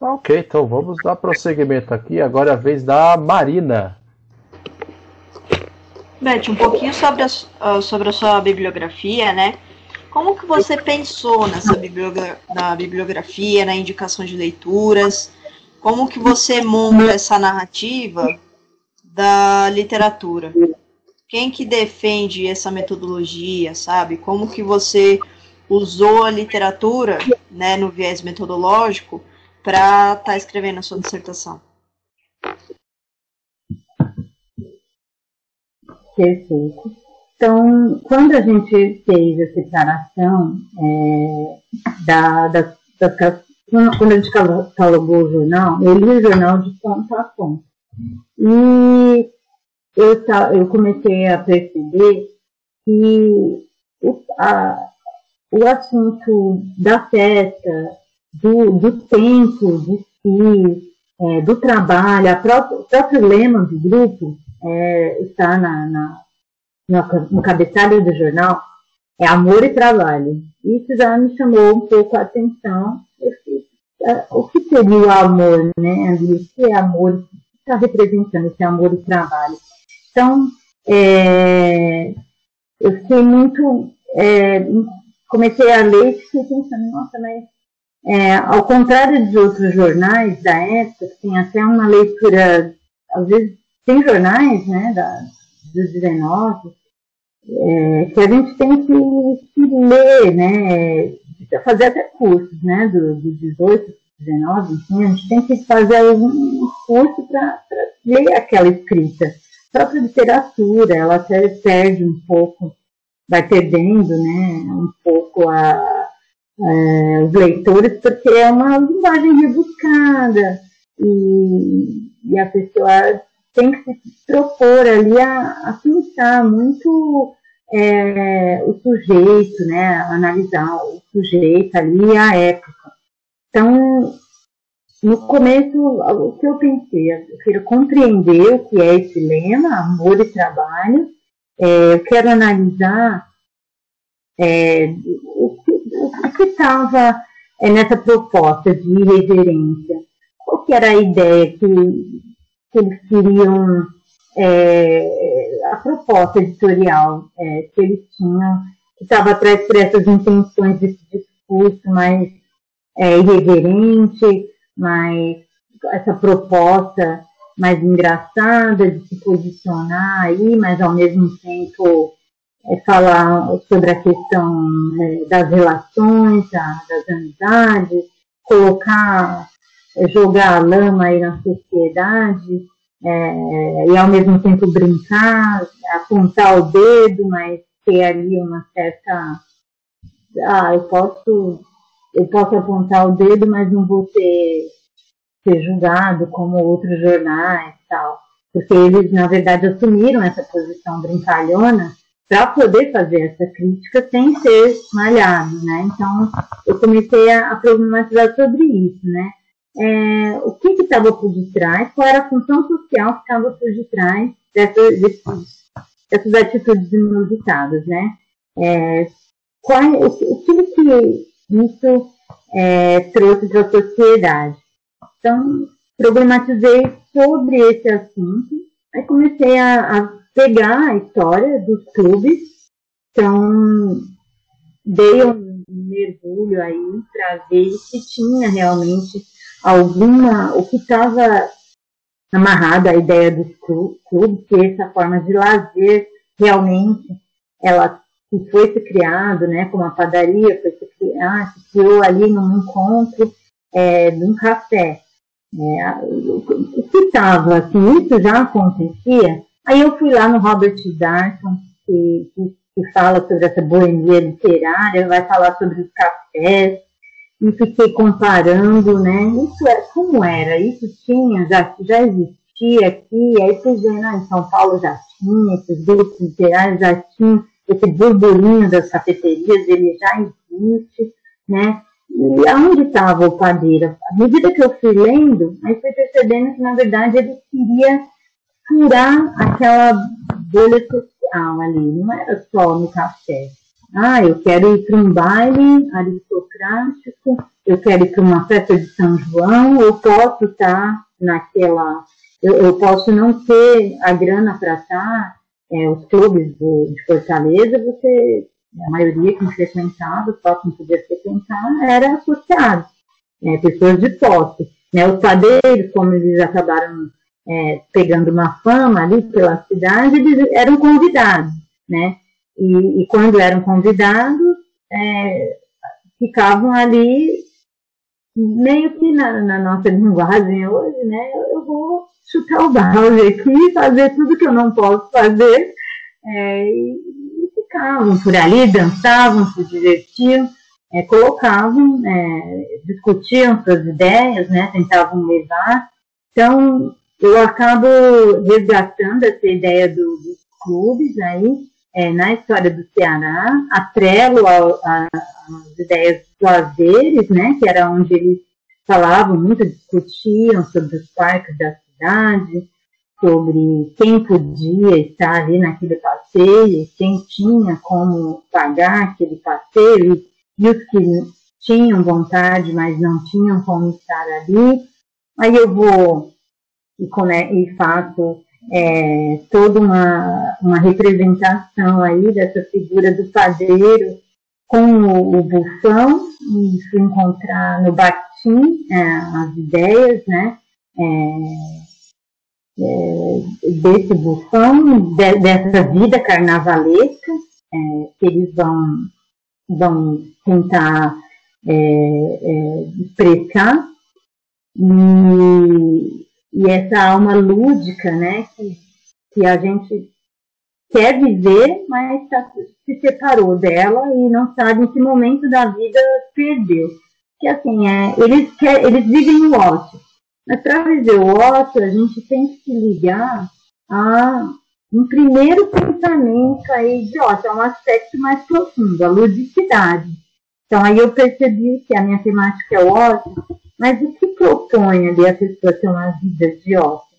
Ok, então vamos dar prosseguimento aqui. Agora é a vez da Marina. Beth, um pouquinho sobre a, uh, sobre a sua bibliografia, né? Como que você pensou nessa bibliogra na bibliografia, na indicação de leituras? Como que você monta essa narrativa da literatura? Quem que defende essa metodologia, sabe? Como que você usou a literatura, né, no viés metodológico, para estar tá escrevendo a sua dissertação? Perfeito. Então, quando a gente fez a separação é, da, das, das, quando a gente catalogou o jornal, eu li o jornal de ponta a ponta. E eu, eu comecei a perceber que a, o assunto da festa, do, do tempo de si, é, do trabalho, o próprio lema do grupo, é, está na, na, no, no cabeçalho do jornal é amor e trabalho. Isso já me chamou um pouco a atenção. O que seria o amor, né, O que é amor? O que está representando esse amor e trabalho? Então, é, eu fiquei muito. É, comecei a ler e fiquei pensando, nossa, mas é, ao contrário de outros jornais da época, que tem até uma leitura, às vezes tem jornais, né, da, dos 19, é, que a gente tem que, que ler, né, fazer até cursos, né, do, do 18, 19, enfim, a gente tem que fazer algum curso para ler aquela escrita. A própria literatura, ela até perde um pouco, vai perdendo, né, um pouco a, a, os leitores, porque é uma linguagem rebuscada e, e a pessoa tem que se propor ali a, a pensar muito é, o sujeito, né, analisar o sujeito ali a época. Então, no começo, o que eu pensei, eu quero compreender o que é esse lema, amor e trabalho, é, eu quero analisar é, o, que estava é, nessa proposta de irreverência. Qual que era a ideia que, que eles queriam, é, a proposta editorial é, que eles tinham, que estava atrás por essas intenções desse discurso mais é, irreverente, mais essa proposta mais engraçada de se posicionar aí, mas ao mesmo tempo é, falar sobre a questão é, das relações, a, das amizades, colocar, é, jogar a lama aí na sociedade, é, e ao mesmo tempo brincar, apontar o dedo, mas ter ali uma certa. Ah, eu posso, eu posso apontar o dedo, mas não vou ser, ser julgado como outros jornais tal. Porque eles, na verdade, assumiram essa posição brincalhona para poder fazer essa crítica sem ser malhado, né? Então, eu comecei a, a problematizar sobre isso, né? É, o que estava por detrás, qual era a função social que estava por detrás dessa, desses, dessas atitudes inusitadas, né? É, qual, o, o que, que isso é, trouxe para a sociedade? Então, problematizei sobre esse assunto, aí comecei a, a pegar a história dos clubes. Então, dei um mergulho aí para ver se tinha realmente alguma, o que estava amarrado à ideia dos clubes, que essa forma de lazer realmente ela foi se criado, né, como a padaria foi se, criar, se criou ali num encontro é, de um café. É, o que estava, assim, isso já acontecia Aí eu fui lá no Robert Darton, que, que, que fala sobre essa boemia literária, vai falar sobre os cafés, e fiquei comparando, né? Isso é como era, isso tinha, já, já existia aqui, aí fui vendo, ah, em São Paulo já tinha, esses grupos literários já tinham, esse burburinho das cafeterias, ele já existe, né? E aonde estava o padeiro? À medida que eu fui lendo, aí fui percebendo que, na verdade, ele queria furar aquela bolha social ali, não era só no café. Ah, eu quero ir para um baile aristocrático, eu quero ir para uma festa de São João, eu posso estar naquela. Eu, eu posso não ter a grana para estar, é, os clubes de, de Fortaleza, você, a maioria que frequentava, só que não podia frequentar, era associado, é, pessoas de posse. Né, os padeiros, como eles acabaram é, pegando uma fama ali pela cidade, eles eram convidados, né? E, e quando eram convidados, é, ficavam ali meio que na, na, nossa linguagem hoje, né? Eu vou chutar o balde aqui, fazer tudo que eu não posso fazer, é, ficavam por ali, dançavam, se divertiam, é, colocavam, é, discutiam suas ideias, né? Tentavam levar. Então, eu acabo resgatando essa ideia do, dos clubes aí, é, na história do Ceará, atrelo às ideias dos lazeres, né, que era onde eles falavam muito, discutiam sobre os parques da cidade, sobre quem podia estar ali naquele passeio, quem tinha como pagar aquele passeio, e os que tinham vontade, mas não tinham como estar ali. Aí eu vou e, come, e faço é, toda uma, uma representação aí dessa figura do padeiro com o, o bufão e se encontrar no batim é, as ideias, né? É, é, desse bufão, de, dessa vida carnavalesca é, que eles vão, vão tentar é, é. E, e essa alma lúdica, né, que, que a gente quer viver, mas tá, se separou dela e não sabe em que momento da vida perdeu. Que assim, é, eles, quer, eles vivem o ócio. Mas para viver o ócio, a gente tem que se ligar a um primeiro pensamento aí de ócio, é um aspecto mais profundo, a ludicidade. Então aí eu percebi que a minha temática é o ócio, mas o que propõe ali a pessoa ter uma vida de ócio?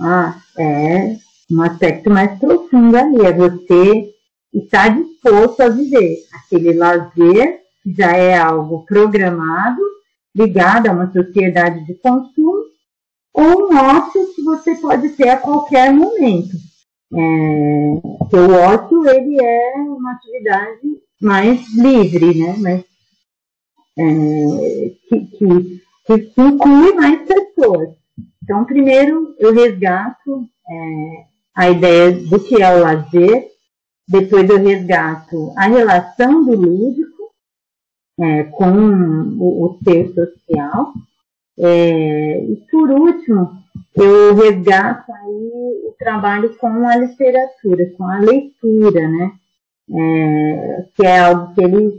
Ah, é um aspecto mais profundo ali, é você está disposto a viver aquele lazer que já é algo programado, ligado a uma sociedade de consumo, ou um ócio que você pode ter a qualquer momento. É, o ócio ele é uma atividade mais livre, né? Mas, é, que, que, que inclui mais pessoas. Então, primeiro eu resgato é, a ideia do que é o lazer, depois eu resgato a relação do lúdico é, com o, o ser social, é, e por último, eu resgato aí o trabalho com a literatura, com a leitura, né? É, que é algo que eles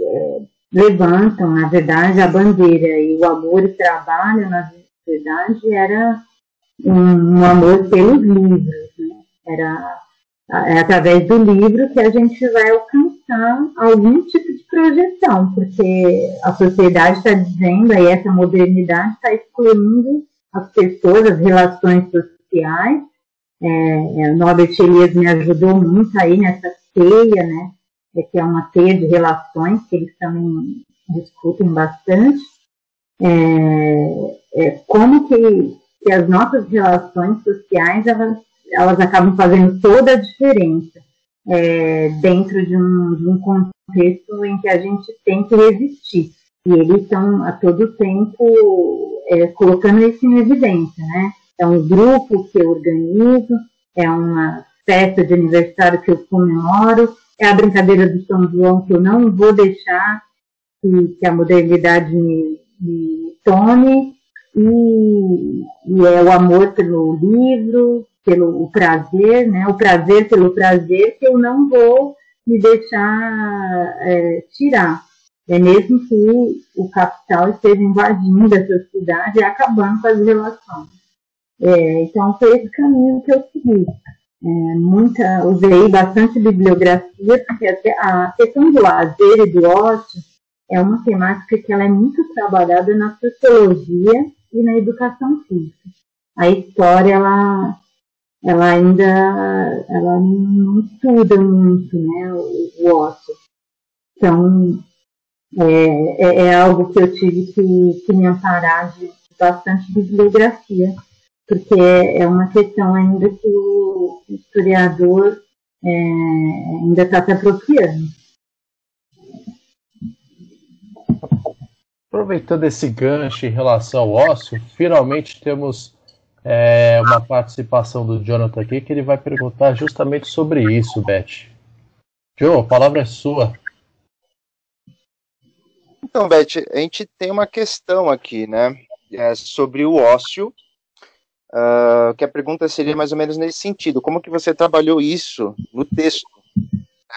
é, levantam, na verdade, a bandeira e o amor e trabalho, na verdade, era um, um amor pelos livros, né? Era é através do livro que a gente vai alcançar algum tipo projeção, porque a sociedade está dizendo, aí essa modernidade está excluindo as pessoas, as relações sociais. É, é, o Norbert Elias me ajudou muito aí nessa teia, né? É que é uma teia de relações que eles também discutem bastante. É, é, como que, que as nossas relações sociais elas elas acabam fazendo toda a diferença é, dentro de um, de um contexto em que a gente tem que resistir. E eles estão a todo tempo é, colocando isso em evidência, né? É um grupo que eu organizo, é uma festa de aniversário que eu comemoro, é a brincadeira do São João que eu não vou deixar que, que a modernidade me, me tome, e, e, é o amor pelo livro, pelo o prazer, né? O prazer pelo prazer que eu não vou me deixar é, tirar. É mesmo que o capital esteja invadindo essa cidade e acabando com as relações. É, então foi esse caminho que eu segui. É, muita, usei bastante bibliografia, porque a questão do lazer e do ócio é uma temática que ela é muito trabalhada na sociologia e na educação física. A história, ela ela ainda ela não estuda muito né, o, o ócio. Então, é, é, é, algo que eu tive que, que me amparar de bastante bibliografia, porque é uma questão ainda que o historiador é, ainda está se apropriando. Aproveitando esse gancho em relação ao ócio, finalmente temos é, uma participação do Jonathan aqui que ele vai perguntar justamente sobre isso, Beth. Joe, a palavra é sua. Então, Beth, a gente tem uma questão aqui, né? É sobre o ócio. Uh, que a pergunta seria mais ou menos nesse sentido. Como que você trabalhou isso no texto?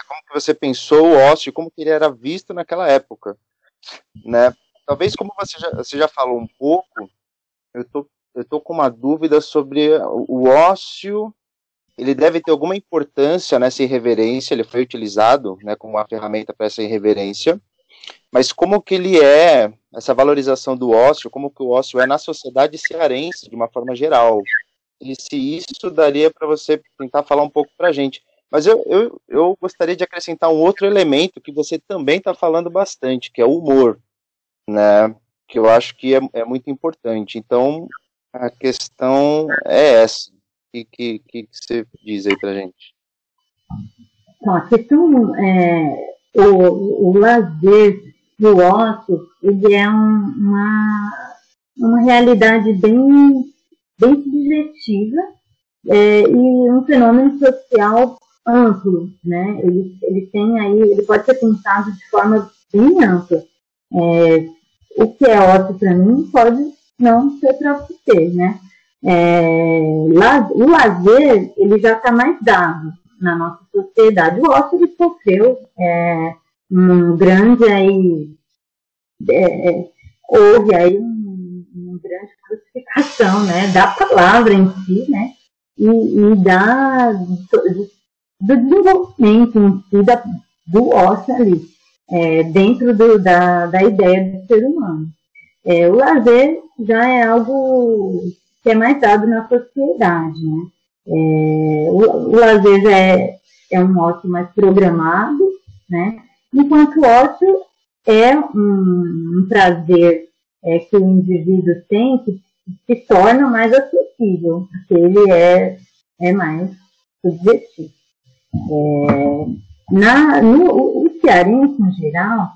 Como que você pensou o ócio? Como que ele era visto naquela época? Né? Talvez como você já, você já falou um pouco, eu estou eu estou com uma dúvida sobre o ócio. Ele deve ter alguma importância nessa irreverência, ele foi utilizado né, como uma ferramenta para essa irreverência, mas como que ele é, essa valorização do ócio, como que o ócio é na sociedade cearense, de uma forma geral. E se isso daria para você tentar falar um pouco para a gente. Mas eu, eu, eu gostaria de acrescentar um outro elemento que você também está falando bastante, que é o humor, né? Que eu acho que é, é muito importante. Então, a questão é essa. O que, que, que você diz aí pra gente? Então, a questão é o, o lazer do ócio, ele é um, uma, uma realidade bem, bem subjetiva é, e um fenômeno social amplo, né? Ele, ele tem aí, ele pode ser pensado de forma bem ampla. É, o que é ócio para mim pode não para você, né? É, o lazer, ele já está mais dado na nossa sociedade. O ócio, ele sofreu é, um grande aí, é, é houve aí um, uma grande crucificação, né, da palavra em si, né, e, e da, do, do desenvolvimento em si da, do ócio ali, é, dentro do, da, da ideia do ser humano. É, o lazer já é algo que é mais dado na sociedade, né? É, o, o, lazer já é, é um ócio mais programado, né? Enquanto o ócio é um, um prazer é, que o indivíduo tem que se torna mais acessível, porque ele é, é mais subjetivo. É, na, no, o cearense, em geral,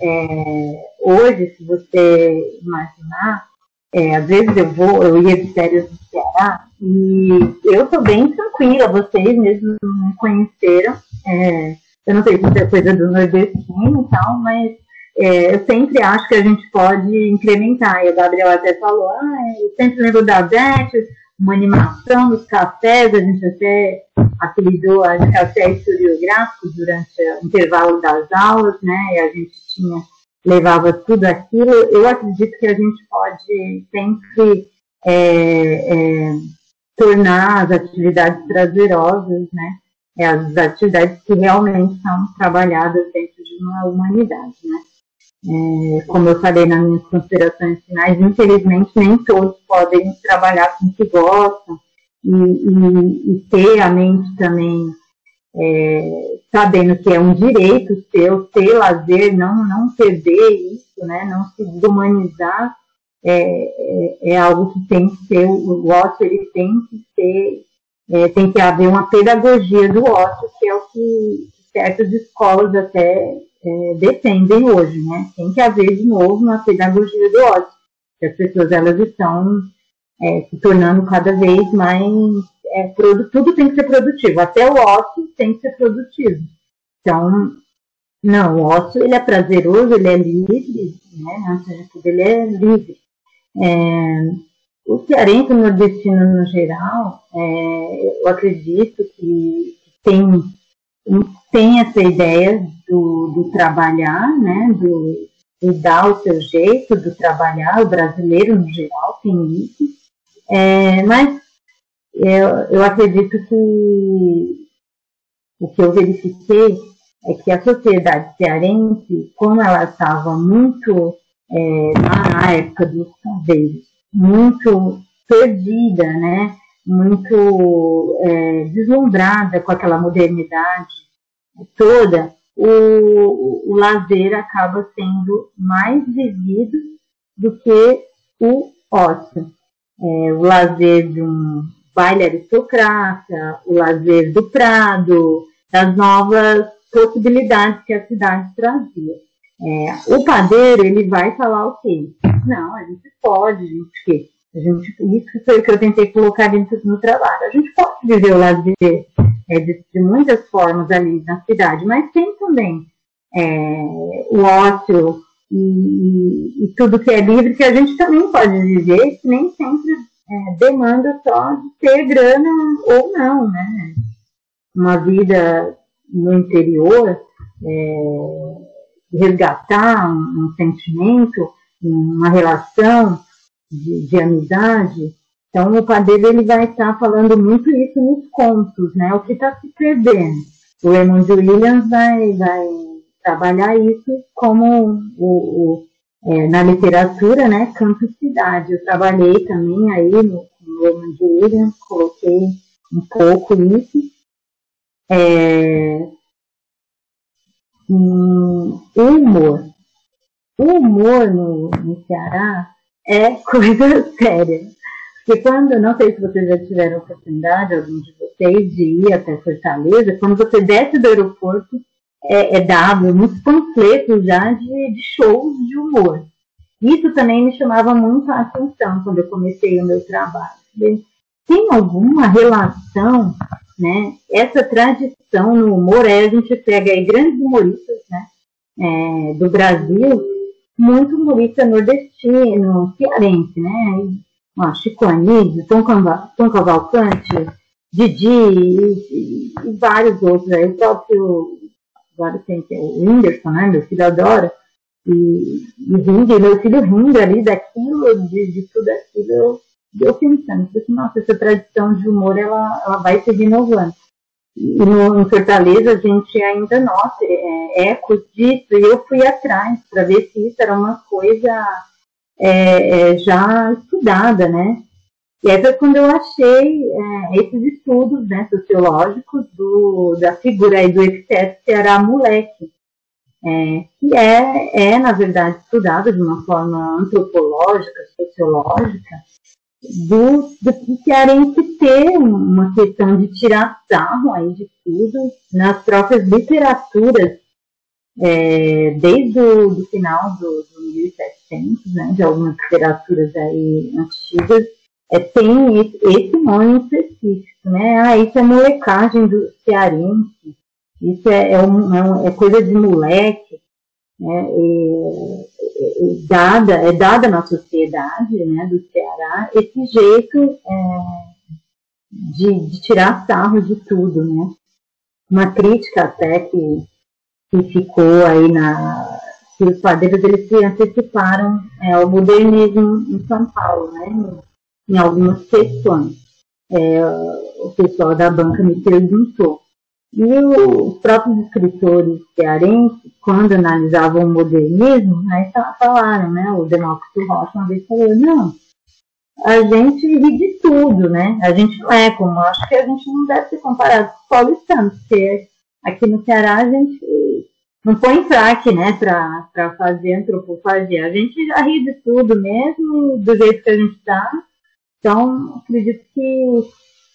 é, hoje, se você imaginar, é, às vezes eu vou, eu ia de férias no Ceará e eu estou bem tranquila, vocês mesmo me conheceram. É, eu não sei se é coisa do nordestino e tal, mas é, eu sempre acho que a gente pode incrementar. E o Gabriel até falou, ah, eu sempre lembro da Beth, uma animação dos cafés, a gente até apelidou a café historiográfico durante o intervalo das aulas, né? E a gente tinha, levava tudo aquilo. Eu acredito que a gente pode sempre é, é, tornar as atividades prazerosas, né? É, as atividades que realmente são trabalhadas dentro de uma humanidade, né? É, como eu falei nas minhas considerações finais, infelizmente nem todos podem trabalhar com o que gostam e, e, e ter a mente também é, sabendo que é um direito seu ter lazer, não, não perder isso, né, não se humanizar, é, é, é, algo que tem que ser, o ócio ele tem que ser, é, tem que haver uma pedagogia do ócio, que é o que certas escolas até é, defendem hoje, né? Tem que haver de novo uma pedagogia do ócio, que as pessoas elas estão é, se tornando cada vez mais é, tudo tem que ser produtivo, até o ócio tem que ser produtivo. Então, não, o ócio ele é prazeroso, ele é livre, né? Antes de tudo, ele é livre. É, o cearense nordestino no geral, é, eu acredito que tem tem essa ideia do, do trabalhar, né, do, dar o seu jeito, do trabalhar, o brasileiro no geral tem isso, é, mas eu, eu acredito que o que eu verifiquei é que a sociedade cearense, como ela estava muito, é, na época dos caveiros, muito perdida, né, muito é, deslumbrada com aquela modernidade toda, o, o lazer acaba sendo mais vivido do que o ócio. É, o lazer de um baile aristocrata, o lazer do prado, das novas possibilidades que a cidade trazia. É, o padeiro, ele vai falar o quê? Não, a gente pode, a gente, a gente, isso foi o que eu tentei colocar dentro do trabalho. A gente pode viver o lazer é, de, de, muitas formas ali na cidade, mas tem também é, o ócio e, e, tudo que é livre que a gente também pode viver, que nem sempre é, demanda só de ter grana ou não, né? Uma vida no interior, é, resgatar um, um sentimento, uma relação, de, de amizade. Então, o padeiro ele vai estar falando muito isso nos contos, né? O que está se perdendo. O Raymond Williams vai, vai trabalhar isso como o, o é, na literatura, né? Campo e cidade. Eu trabalhei também aí no, no Raymond Williams, coloquei um pouco isso. É, um, o humor. O humor no, no Ceará é coisa séria. Porque quando, não sei se vocês já tiveram oportunidade, alguns de vocês, de ir até Fortaleza, quando você desce do aeroporto, é, é dado muitos panfletos já de, de shows de humor. Isso também me chamava muito a atenção quando eu comecei o meu trabalho. Tem alguma relação, né? Essa tradição no humor, a gente pega aí grandes humoristas, né? É, do Brasil, muito humorista nordestino, cearense, né? Ó, Chico Anísio, Tom, Tom Cavalcante, Didi e, vários outros. Aí, o próprio, agora tem o Whindersson, né? Meu filho adora. E, e rindo, meu filho rindo ali daquilo, de, de tudo aquilo, eu, eu pensando, assim, nossa, essa tradição de humor, ela, ela vai se renovando. E no, Fortaleza a gente ainda nota é, ecos disso, e eu fui atrás para ver se isso era uma coisa é, é, já estudada, né? E aí foi quando eu achei é, esses estudos né, sociológicos do, da figura aí do epiteto Ceará moleque, é, que é, é, na verdade, estudado de uma forma antropológica, sociológica, do, do cearense ter uma questão de tirar sarro aí de tudo nas próprias literaturas, é, desde o do final do, do 1700, né, de algumas literaturas aí antigas, é, tem esse, nome específico, né? Ah, isso é molecagem do cearense, isso é, é, um, é, é coisa de moleque, né? É, dada, é dada na sociedade né, do Ceará esse jeito é, de, de, tirar sarro de tudo, né? Uma crítica até que, que ficou aí na que os padeiros eles se anteciparam é, ao modernismo em São Paulo, né? em algumas questões. É, o pessoal da banca me perguntou. E os próprios escritores cearenses, quando analisavam o modernismo, aí falaram, né? O Demócrito Rocha uma vez falou, não, a gente ri de tudo, né? A gente não é como, acho que a gente não deve ser comparado com os paulistanos, porque aqui no Ceará a gente não põe fraque, né, para fazer antropofagia. A gente já ri de tudo mesmo, do jeito que a gente está, então, acredito que,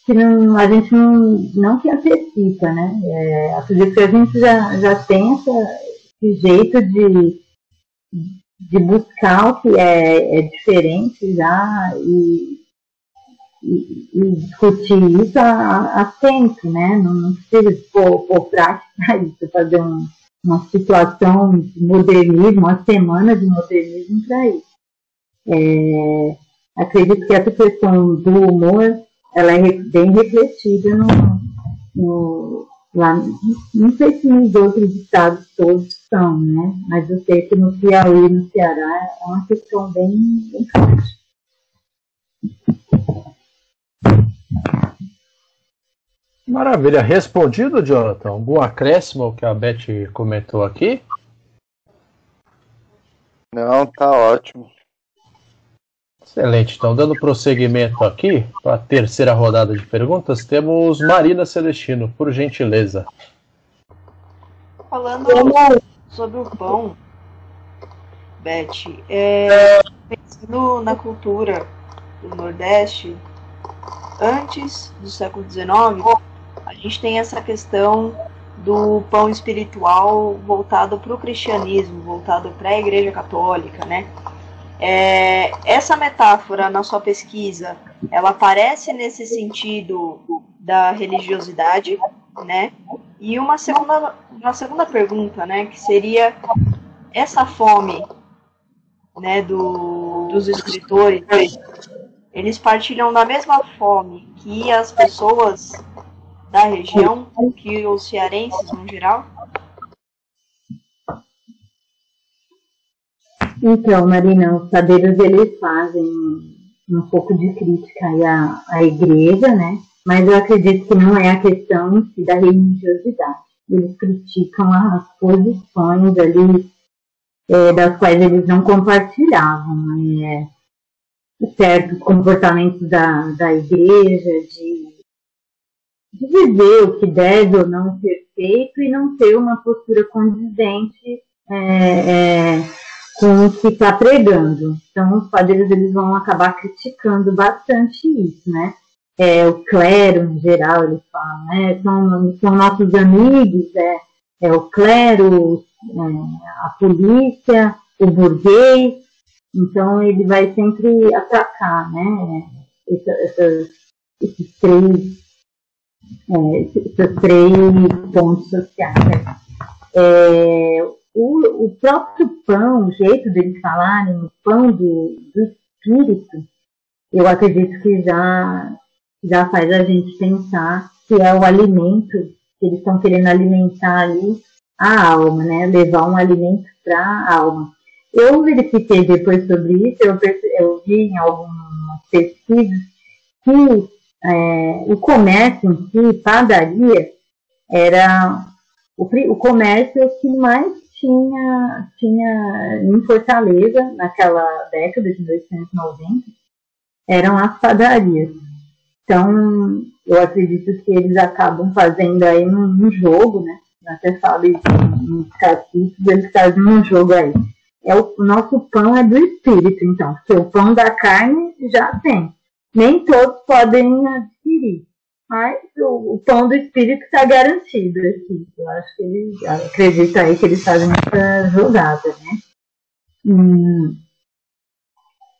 que não, a gente não, não que antecipa, né? É, acredito que a gente já, já tem essa, esse jeito de, de buscar o que é, é diferente já e, e, e discutir isso a tempo, né? Não, não precisa pôr, pôr prática isso, fazer um, uma situação de modernismo, uma semana de modernismo para isso. É, acredito que essa questão do humor ela é bem refletida no, no, lá, não sei se nos outros estados todos são, né? Mas eu sei que no Piauí, no Ceará, é uma questão bem, bem forte. Maravilha. Respondido, Jonathan? Algum acréscimo ao que a Beth comentou aqui? Não, tá ótimo. Excelente. Então, dando prosseguimento aqui para a terceira rodada de perguntas, temos Marina Celestino, por gentileza. Falando sobre o pão, Beth, é, pensando na cultura do Nordeste, antes do século XIX, a gente tem essa questão do pão espiritual voltado para o cristianismo, voltado para a Igreja Católica, né? É, essa metáfora na sua pesquisa, ela aparece nesse sentido da religiosidade, né? E uma segunda, uma segunda pergunta, né, que seria essa fome, né, do, dos escritores, eles partilham da mesma fome que as pessoas da região, que os cearenses no geral? Então, Marina, os padeiros eles fazem um pouco de crítica à, à igreja, né? Mas eu acredito que não é a questão si da religiosidade. Eles criticam as posições ali é, das quais eles não compartilhavam, né? certos comportamentos da, da igreja, de, de viver o que deve ou não ser feito e não ter uma postura condizente é, é, com o que está pregando. Então, os padres eles vão acabar criticando bastante isso, né? É, o clero, em geral, eles falam, né? São, são nossos amigos, é, é o clero, é, a polícia, o burguês. Então, ele vai sempre atacar, né? Esses três, é, esses três pontos sociais. É, o, o próprio pão, o jeito deles falarem, o pão do, do espírito, eu acredito que já, já faz a gente pensar que é o alimento, que eles estão querendo alimentar ali a alma, né? Levar um alimento para a alma. Eu verifiquei depois sobre isso, eu, eu vi em algumas pesquisas que é, o comércio em si, padaria, era o, o comércio que mais tinha, tinha em Fortaleza, naquela década de 1890, eram as padarias. Então, eu acredito que eles acabam fazendo aí um, um jogo, né? Até falo isso nos capítulos, eles fazem um jogo aí. É o, o nosso pão é do espírito, então, porque o pão da carne já tem. Nem todos podem adquirir. Mas o, o pão do espírito está garantido aqui. Eu acho que eles acredito aí que eles fazem essa jogada, né? Hum,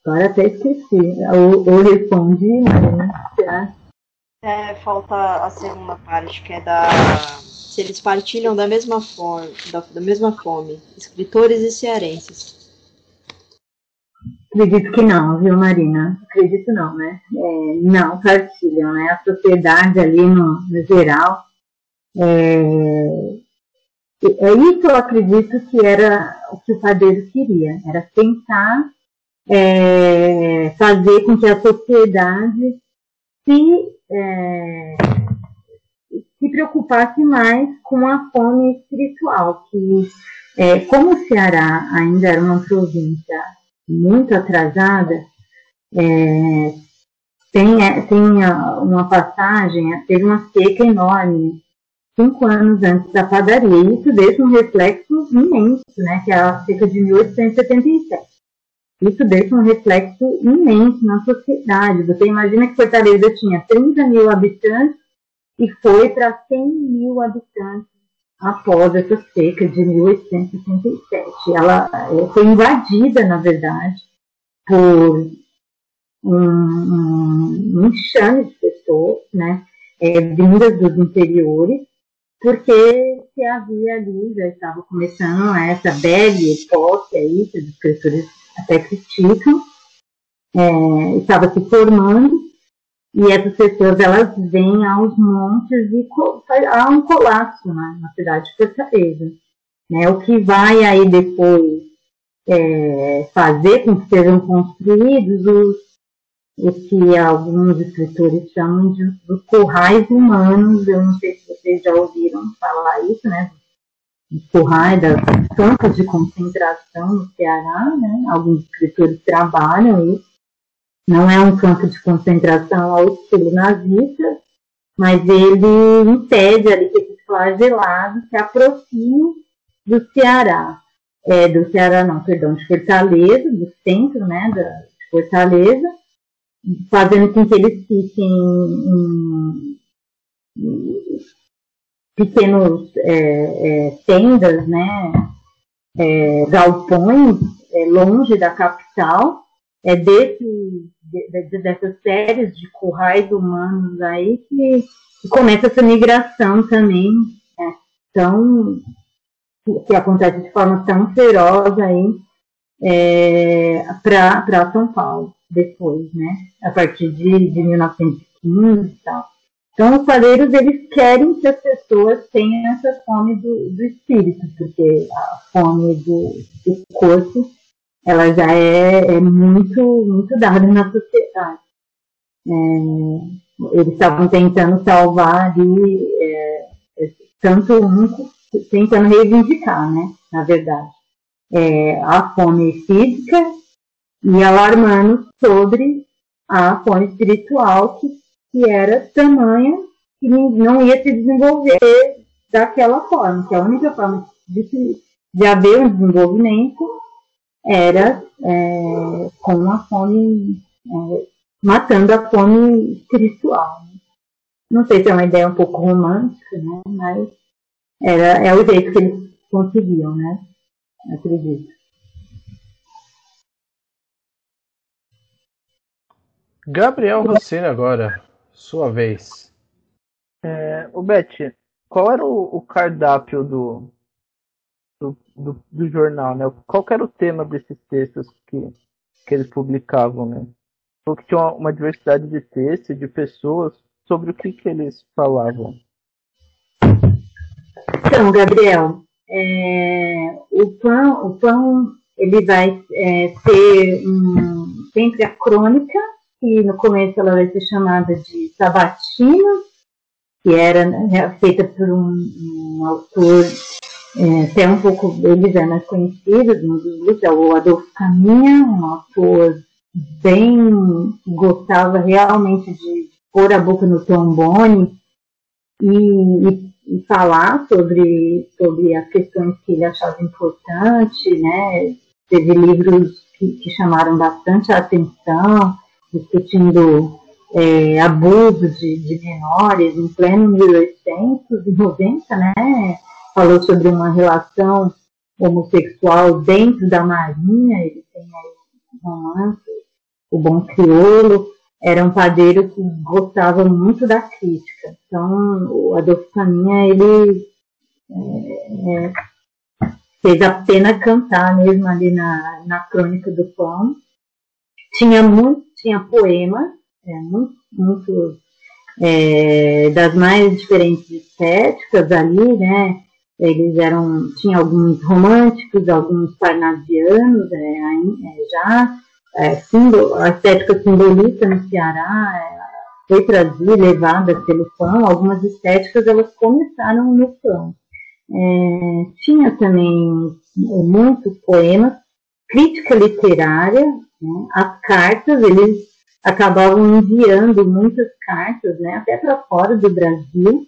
agora até esqueci. Ou, mas. É, falta a segunda parte, que é da. Se eles partilham da mesma forma, da, da mesma fome, escritores e cearenses. Acredito que não, viu, Marina? Acredito não, né? É, não partilham, né? A sociedade ali no, no geral. É, é isso eu acredito que era o que o padeiro queria, era tentar é, fazer com que a sociedade se, é, se preocupasse mais com a fome espiritual, que é, como o Ceará ainda era uma província muito atrasada, é, tem, é, tem uma passagem, teve uma seca enorme, cinco anos antes da padaria, e isso deixa um reflexo imenso, né, que é a seca de 1877. Isso deixa um reflexo imenso na sociedade. Você imagina que Fortaleza tinha 30 mil habitantes e foi para 100 mil habitantes após essa seca de 1867. Ela é, foi invadida, na verdade, por um, um, enxame de pessoas, né, é, vindas dos interiores, porque se havia ali, já estava começando essa belle époque aí, que os escritores até criticam, é, estava se formando, e essas pessoas elas vêm aos montes e há um colapso né, na cidade de Fortaleza. Né? O que vai aí depois é, fazer com que sejam construídos os, os que alguns escritores chamam de os currais humanos. Eu não sei se vocês já ouviram falar isso, né? Os currais das campos de concentração no Ceará, né? Alguns escritores trabalham isso não é um campo de concentração ao estilo nazista, mas ele impede ali que esses flagelados se aproximem do Ceará. É, do Ceará, não, perdão, de Fortaleza, do centro, né, da, de Fortaleza, fazendo com que eles fiquem em, em pequenos é, é, tendas, né, é, galpões, é, longe da capital, é desse, de, de, dessas séries de currais humanos aí que, que começa essa migração também, né, tão, que acontece de forma tão feroz aí é, para São Paulo depois, né? A partir de, de 1915 e tal. Então, os padeiros, eles querem que as pessoas tenham essa fome do, do espírito, porque a fome do, do corpo ela já é, é muito, muito dada na sociedade. É, eles estavam tentando salvar ali, é, tanto um, tentando reivindicar, né, na verdade, é, a fome física e alarmando sobre a fome espiritual que, que era tamanha que não ia se desenvolver daquela forma, que a única forma de, de haver um desenvolvimento era é, com a fome, é, matando a fome espiritual. Né? Não sei se é uma ideia um pouco romântica, né? mas era, é o jeito que eles conseguiam, né? Acredito. Gabriel Rossini agora, sua vez. É, o Beth, qual era o, o cardápio do, do, do, do, jornal, né? Qual era o tema desses textos que, que eles publicavam, né? Porque tinha uma, uma diversidade de textos, de pessoas, sobre o que, que eles falavam. Então, Gabriel, é, o pão, o pão ele vai é, um, sempre a crônica, que no começo ela vai ser chamada de Sabatina, que era né, feita por um, um autor é, um pouco, eles é mais conhecido, um dos grupos, é o Adolfo Caminha, um autor bem gostava realmente de pôr a boca no trombone e, e, e, falar sobre, sobre as questões que ele achava importante, né? Teve livros que, que chamaram bastante a atenção, discutindo é, abuso de, de menores em pleno 1890, né? Falou sobre uma relação homossexual dentro da marinha, ele tem aí um romance, o Bom Criolo, era um padeiro que gostava muito da crítica. Então, o Adolfo Caminha, ele é, é, fez a pena cantar mesmo ali na, na crônica do pão. Tinha muito, tinha poema, é, muito, muito é, das mais diferentes estéticas ali, né? Eles eram, tinha alguns românticos, alguns parnasianos, é, é já, é, símbolo, a estética simbolista no Ceará é, foi trazida, levada pelo pão. Algumas estéticas elas começaram no pão. É, tinha também muitos poemas, crítica literária, né, as cartas, eles acabavam enviando muitas cartas, né, até para fora do Brasil,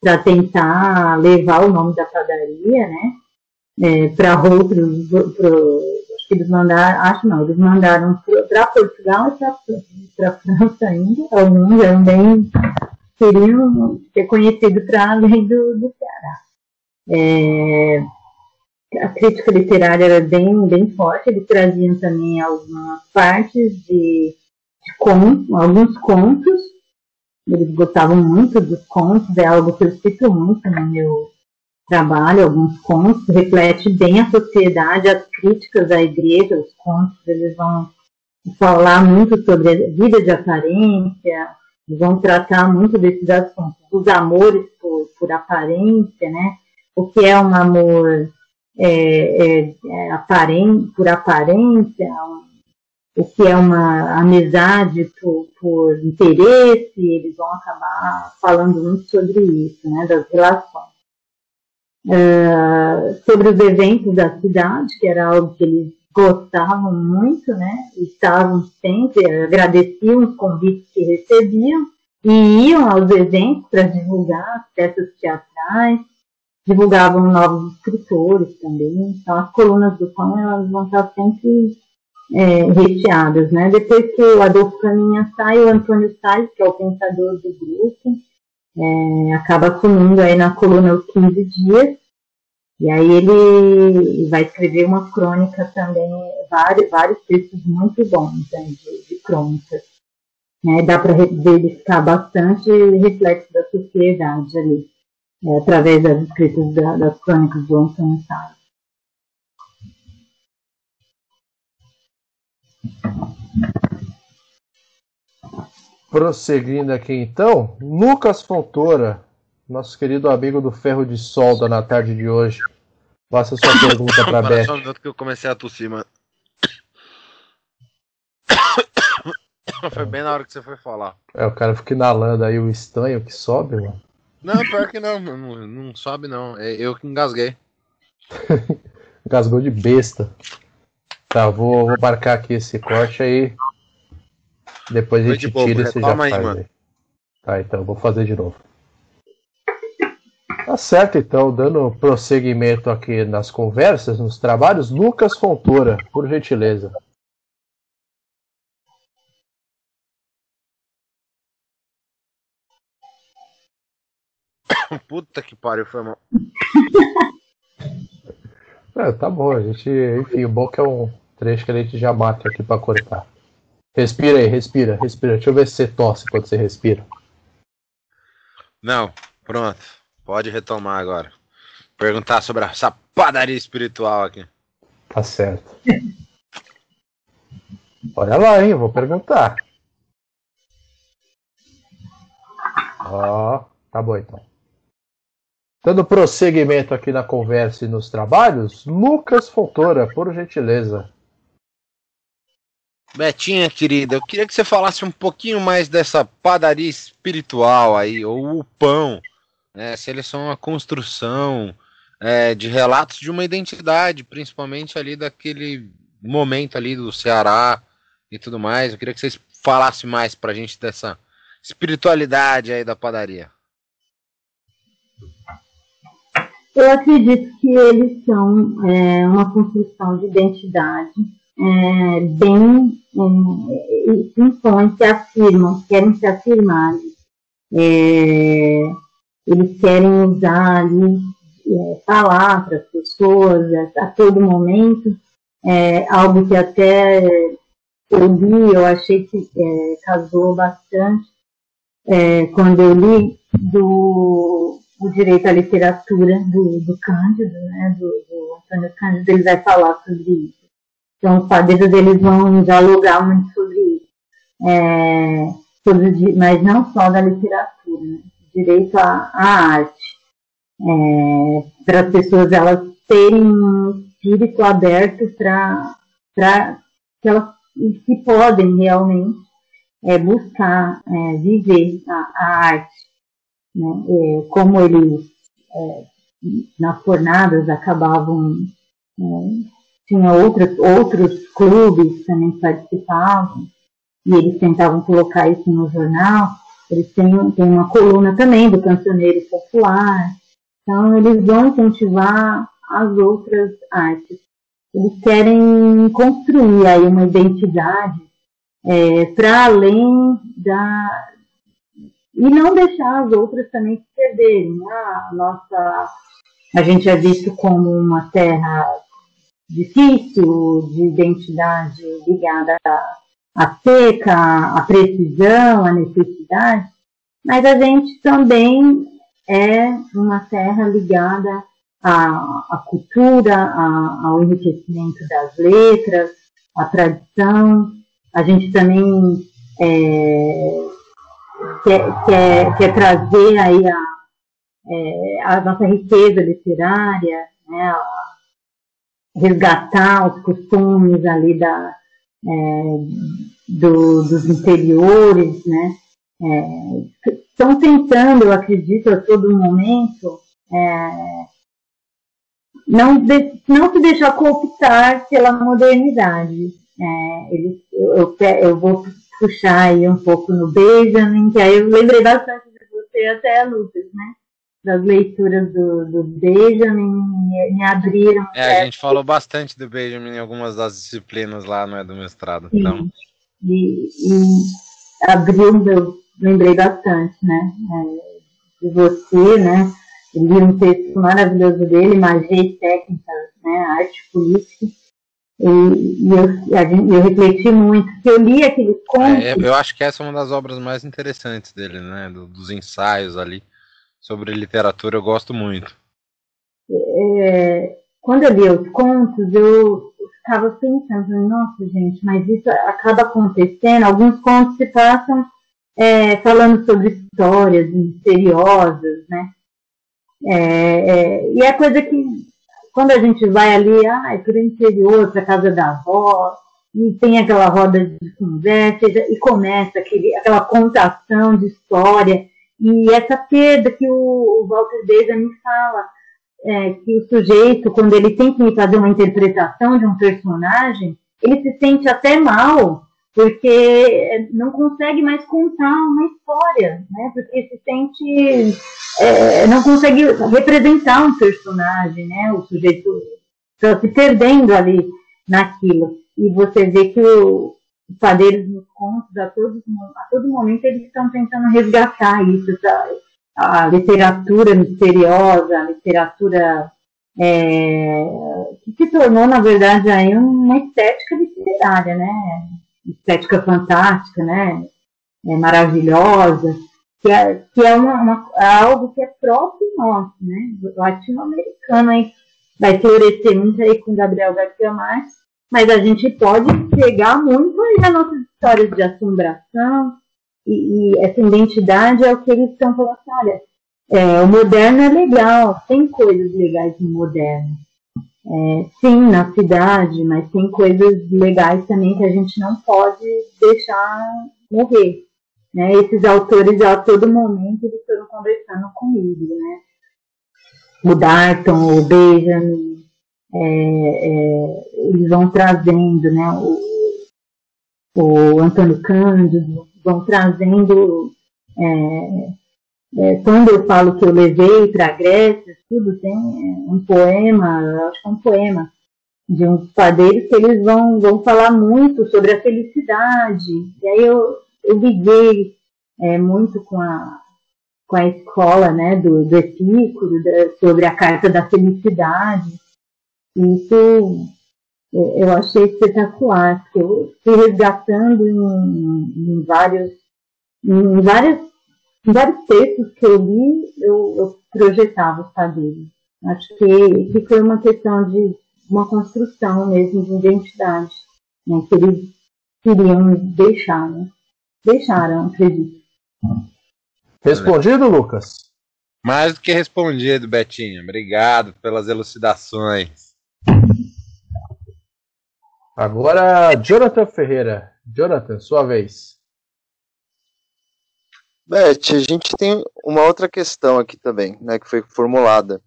para tentar levar o nome da padaria, né, é, para outros, pro, acho que eles mandaram, acho não, eles mandaram para Portugal e para França ainda, alguns também queriam ser conhecidos para além do, do Ceará. É, a crítica literária era bem, bem forte, eles traziam também algumas partes de, de contos, alguns contos, eles gostavam muito dos contos, é algo que eu cito muito no meu trabalho, alguns contos, reflete bem a sociedade, as críticas à igreja, os contos, eles vão falar muito sobre a vida de aparência, vão tratar muito desses assuntos, dos amores por, por aparência, né? O que é um amor é, é, é aparente, por aparência, um, o que é uma amizade por, por interesse, eles vão acabar falando muito sobre isso, né? Das relações. Uh, sobre os eventos da cidade, que era algo que eles gostavam muito, né? Estavam sempre, agradeciam os convites que recebiam e iam aos eventos para divulgar as peças teatrais, divulgavam novos escritores também. Então, as colunas do pão elas vão estar sempre é, recheadas, né? Depois que o Adolfo Caminha sai, o Antônio Salles, que é o pensador do grupo, é, acaba assumindo aí na coluna os 15 dias, e aí ele vai escrever uma crônica também, vários, vários textos muito bons né, de, de crônicas. Né? Dá para verificar bastante reflexo da sociedade ali, é, através das escritas da, das crônicas do Antônio Salles. Prosseguindo aqui então, Lucas Fontoura, nosso querido amigo do Ferro de Solda na tarde de hoje. Faça sua pergunta para Beth. Só um minuto que eu comecei a tossir, mano. Foi bem na hora que você foi falar. É, o cara fica inalando aí o estanho que sobe, mano. Não, pior que não, não, não sobe não. É eu que engasguei. Engasgou de besta. Tá, vou, vou marcar aqui esse corte aí. Depois a gente tira e você já faz. Aí, aí. Tá, então vou fazer de novo. Tá certo, então, dando prosseguimento aqui nas conversas, nos trabalhos, Lucas Fontoura, por gentileza. Puta que pariu, foi mal. É, tá bom, a gente, enfim, o bom é que é um trecho que a gente já mata aqui pra cortar. Respira aí, respira, respira. Deixa eu ver se você tosse quando você respira. Não, pronto. Pode retomar agora. Perguntar sobre essa padaria espiritual aqui. Tá certo. Olha lá, hein? Vou perguntar. Ó, oh, tá bom então. Dando prosseguimento aqui na conversa e nos trabalhos, Lucas Fontoura, por gentileza. Betinha, querida, eu queria que você falasse um pouquinho mais dessa padaria espiritual aí, ou o pão. Né? Se eles são uma construção é, de relatos de uma identidade, principalmente ali daquele momento ali do Ceará, e tudo mais. Eu queria que vocês falassem mais pra gente dessa espiritualidade aí da padaria. Eu acredito que eles são é, uma construção de identidade é, bem é, se impõem, se afirmam, querem se afirmar. É, eles querem usar ali, é, falar para as pessoas a, a, todo momento, é, algo que até eu li, eu achei que é, casou bastante quando eu li do o direito à literatura do, do Cândido, né, do, do Antônio Cândido, ele vai falar sobre isso. Então, os padeiros eles vão dialogar muito sobre isso. É, sobre, mas não só da literatura, né, direito à, à arte. É, para as pessoas elas terem um espírito aberto para que elas que podem realmente é, buscar é, viver a, a arte né? É, como eles é, nas fornadas acabavam é, tinha outros outros clubes também que participavam e eles tentavam colocar isso no jornal. Eles têm, têm uma coluna também do cancioneiro popular. Então eles vão incentivar as outras artes. Eles querem construir aí uma identidade é, para além da, e não deixar as outras também se perderem. Né? A nossa, a gente é visto como uma terra difícil, de identidade ligada à seca, à precisão, à necessidade, mas a gente também é uma terra ligada à, à cultura, à, ao enriquecimento das letras, à tradição. A gente também é, quer, quer, quer trazer aí a, é, a nossa riqueza literária, né, resgatar os costumes ali da, é, do, dos interiores, né, é, estão tentando, eu acredito, a todo momento, é, não, de, não se deixar cooptar pela modernidade. É, eles, eu, eu, eu vou puxar aí um pouco no Benjamin, que aí eu lembrei bastante de você até, Lucas, né? Das leituras do, do Benjamin, me, abriram. É, a gente falou bastante do Benjamin em algumas das disciplinas lá, não é, do mestrado. Sim. Então. E, e abriu meu, lembrei bastante, né? É, de você, né? Eu li um texto maravilhoso dele, Magia e Técnica, né? Arte Política e, e eu, eu, refleti muito, eu li aqueles contos. É, eu acho que essa é uma das obras mais interessantes dele, né? Do, dos ensaios ali sobre literatura, eu gosto muito. É, quando eu li os contos, eu estava pensando, nossa gente, mas isso acaba acontecendo. Alguns contos se passam é, falando sobre histórias misteriosas, né? É, é, e é coisa que quando a gente vai ali, ah, é para o interior, para a casa da avó, e tem aquela roda de conversa, e começa aquele, aquela contação de história, e essa perda que o, o Walter Benjamin fala, é, que o sujeito, quando ele tem que fazer uma interpretação de um personagem, ele se sente até mal, porque não consegue mais contar uma história, né? Porque se sente, é, não consegue representar um personagem, né? O sujeito está se perdendo ali naquilo. E você vê que o, os padeiros nos contos, a todo, a todo momento, eles estão tentando resgatar isso, a, a literatura misteriosa, a literatura é, que se tornou, na verdade, aí uma estética literária, né? estética fantástica, né? É maravilhosa, que é, que é uma, uma, é algo que é próprio nosso, né? Latino-americano aí vai florescer muito aí com Gabriel Garcia Marques, mas a gente pode pegar muito aí as nossas histórias de assombração e, e essa identidade é o que eles estão falando assim, olha, é, o moderno é legal, tem coisas legais no moderno, é, sim, na cidade, mas tem coisas legais também que a gente não pode deixar morrer. Né? Esses autores, a todo momento, eles foram conversando comigo, né? O Darton, o Benjamin, é, é, eles vão trazendo, né? O, o Antônio Cândido, vão trazendo. É, é, quando eu falo que eu levei para a Grécia, tudo tem um poema, acho que é um poema de uns padeiros que eles vão, vão falar muito sobre a felicidade. E aí eu, eu liguei é, muito com a, com a escola né, do, do Epícoro, da, sobre a carta da felicidade. Isso é, eu achei espetacular, porque eu fui resgatando em, em vários, em, várias, em vários textos que eu li, eu, eu projetava os padeiros. Acho que, que foi uma questão de uma construção mesmo de identidade, né, que eles queriam deixar, né? Deixaram, acredito. Respondido, Lucas? Mais do que respondido, Betinho. Obrigado pelas elucidações. Agora, Jonathan Ferreira. Jonathan, sua vez. Beth, a gente tem uma outra questão aqui também, né, que foi formulada.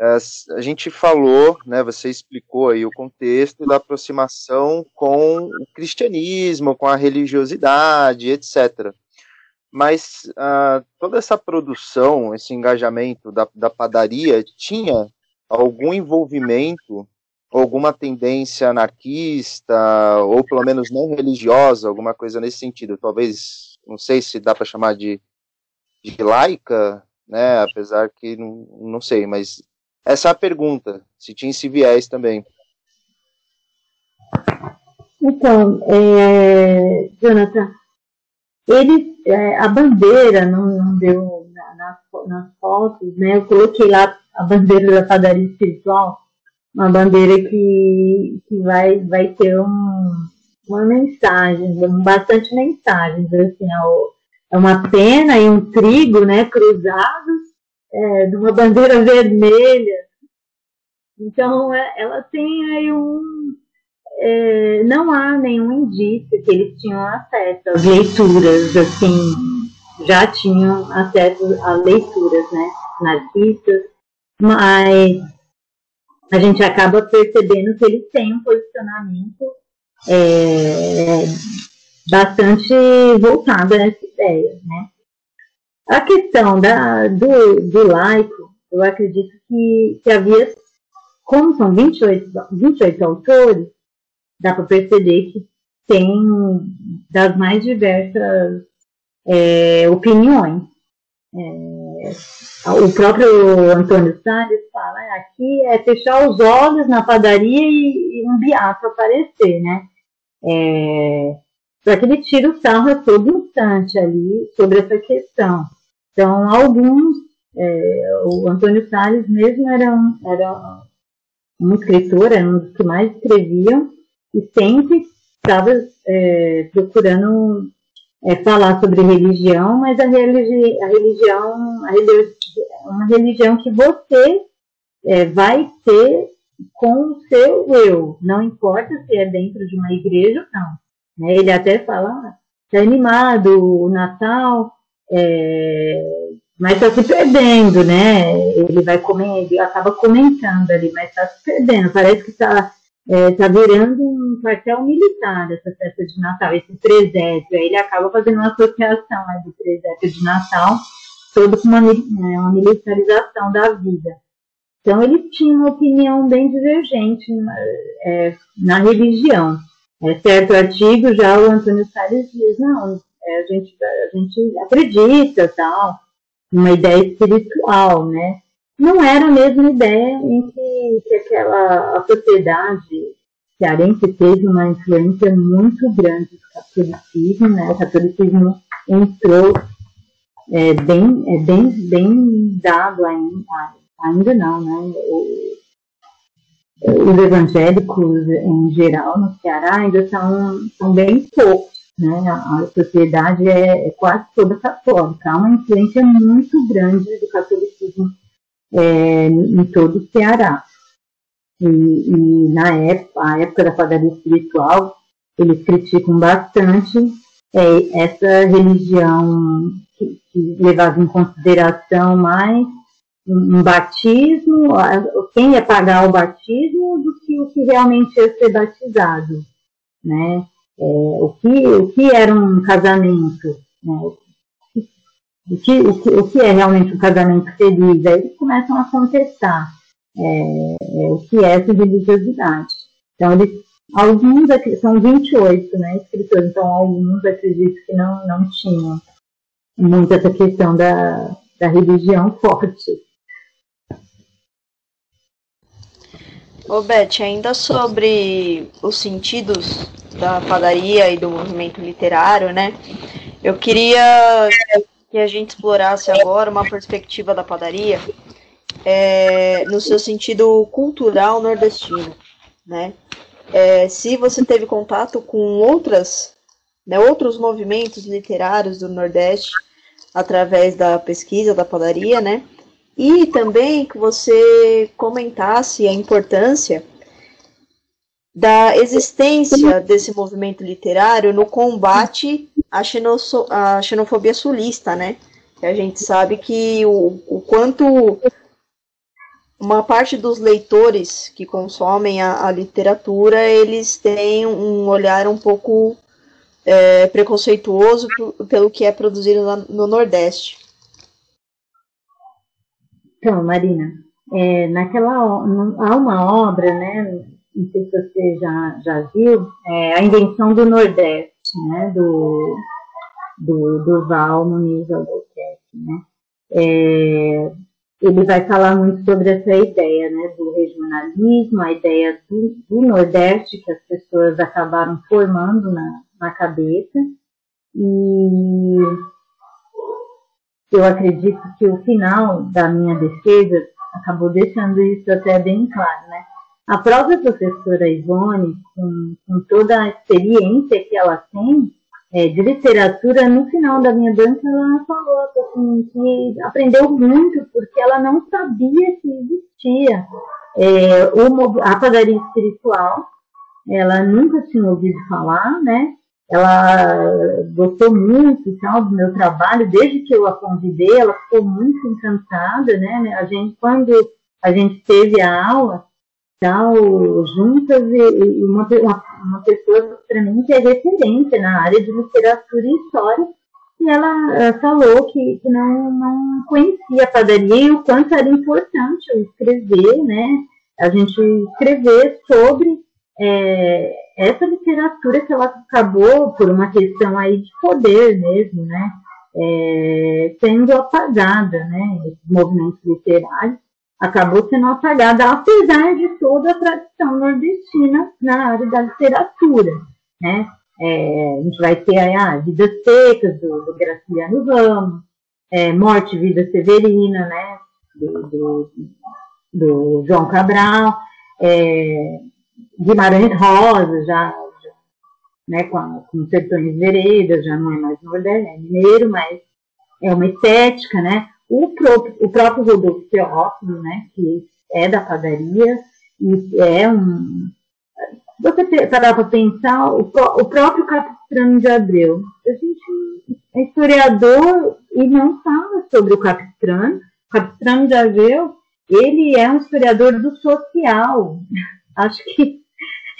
É, a gente falou, né, você explicou aí o contexto da aproximação com o cristianismo, com a religiosidade, etc. Mas uh, toda essa produção, esse engajamento da, da padaria tinha algum envolvimento, alguma tendência anarquista, ou pelo menos não religiosa, alguma coisa nesse sentido. Talvez, não sei se dá para chamar de, de laica, né, apesar que não, não sei, mas essa é a pergunta, se tinha esse viés também. Então, é, Jonathan, ele, é, a bandeira não, não deu na, nas, nas fotos, né? Eu coloquei lá a bandeira da padaria espiritual, uma bandeira que, que vai, vai ter um, uma mensagem, bastante mensagens, assim, é, é uma pena e um trigo, né, cruzados, é, de uma bandeira vermelha. Então, é, ela tem aí um. É, não há nenhum indício que eles tinham acesso às leituras, assim, já tinham acesso a leituras, né, narcisistas, mas a gente acaba percebendo que eles têm um posicionamento é, bastante voltado a essa ideia, né. A questão da, do, do laico, eu acredito que, que havia, como são 28, 28 autores, dá para perceber que tem das mais diversas é, opiniões. É, o próprio Antônio Salles fala, é, aqui é fechar os olhos na padaria e, e um beato aparecer, né? É, só que ele tira o sarro a todo instante ali sobre essa questão. Então, alguns, é, o Antônio Salles mesmo era um, era um escritor, era um dos que mais escreviam, e sempre estava é, procurando é, falar sobre religião, mas a, religi a religião a religi é uma religião que você é, vai ter com o seu eu, não importa se é dentro de uma igreja ou não. Né? Ele até fala, ah, tá animado o Natal, é, mas está se perdendo, né? Ele vai comer, ele acaba comentando ali, mas está se perdendo. Parece que está é, tá virando um quartel militar essa festa de Natal, esse presépio. Aí ele acaba fazendo uma associação né, do presépio de Natal, todo com uma, né, uma militarização da vida. Então ele tinha uma opinião bem divergente é, na religião. É, certo artigo, já o Antônio Salles diz, não, é, a, gente, a gente acredita, tal, uma ideia espiritual, né? Não era a mesma ideia em que, que aquela a sociedade cearense teve uma influência muito grande do catolicismo, né? O catolicismo entrou é, bem, é bem, bem dado ainda, ainda não, né? O, os evangélicos em geral no Ceará ainda são, são bem poucos né? A, sociedade é, é, quase toda católica. Há uma influência muito grande do catolicismo é, em todo o Ceará. E, e, na época, a época da padaria espiritual, eles criticam bastante é, essa religião que, que, levava em consideração mais um, batismo, quem ia pagar o batismo do que o que realmente ia ser batizado, né? É, o, que, o que era um casamento, né? o, que, o, que, o que é realmente um casamento feliz. Aí eles começam a contestar é, é, o que é essa religiosidade. Então, eles, alguns, são 28 né, escritores, então alguns acredito que não, não tinham muito essa questão da, da religião forte. Ô Beth, ainda sobre os sentidos da padaria e do movimento literário, né? Eu queria que a gente explorasse agora uma perspectiva da padaria é, no seu sentido cultural nordestino, né? É, se você teve contato com outras, né, outros movimentos literários do Nordeste através da pesquisa da padaria, né? E também que você comentasse a importância da existência desse movimento literário no combate à, à xenofobia sulista, né? Que a gente sabe que o, o quanto uma parte dos leitores que consomem a, a literatura, eles têm um olhar um pouco é, preconceituoso pelo que é produzido no Nordeste. Então, Marina, é, naquela há uma obra, né? Não sei se você já, já viu, é a invenção do Nordeste, né? Do, do, do Val Muniz Albuquerque, né? É, ele vai falar muito sobre essa ideia, né? Do regionalismo, a ideia do, do Nordeste que as pessoas acabaram formando na, na cabeça e eu acredito que o final da minha defesa acabou deixando isso até bem claro, né? A própria professora Ivone, com, com toda a experiência que ela tem é, de literatura, no final da minha dança ela falou assim, que aprendeu muito porque ela não sabia que existia é, a padaria espiritual, ela nunca tinha ouvido falar, né? ela gostou muito tal, do meu trabalho, desde que eu a convidei, ela ficou muito encantada, né? A gente, quando a gente teve a aula, tal, juntas, e, uma, uma pessoa para mim que é referência na área de literatura e história, e ela, ela falou que, que não, não conhecia a padaria e o quanto era importante eu escrever, né? A gente escrever sobre é, essa literatura que ela acabou, por uma questão aí de poder mesmo, né, é, sendo apagada, né, esses movimentos literários, acabou sendo apagada, apesar de toda a tradição nordestina na área da literatura, né, é, a gente vai ter aí ah, Vidas Secas, do, do Graciliano Ramos, é, Morte e Vida Severina, né, do, do, do João Cabral, é, Guimarães Rosa, já, já né, com, com Sertões Veredas, já não é mais nordeste, é mineiro, mas é uma estética, né? O próprio, o próprio Rodolfo Teófilo, né, que é da padaria, e é um. Você parar para pensar, o, o próprio Capistrano de Abreu, a gente é historiador e não fala sobre o Capistrano. O Capistrano de Abreu, ele é um historiador do social. Acho que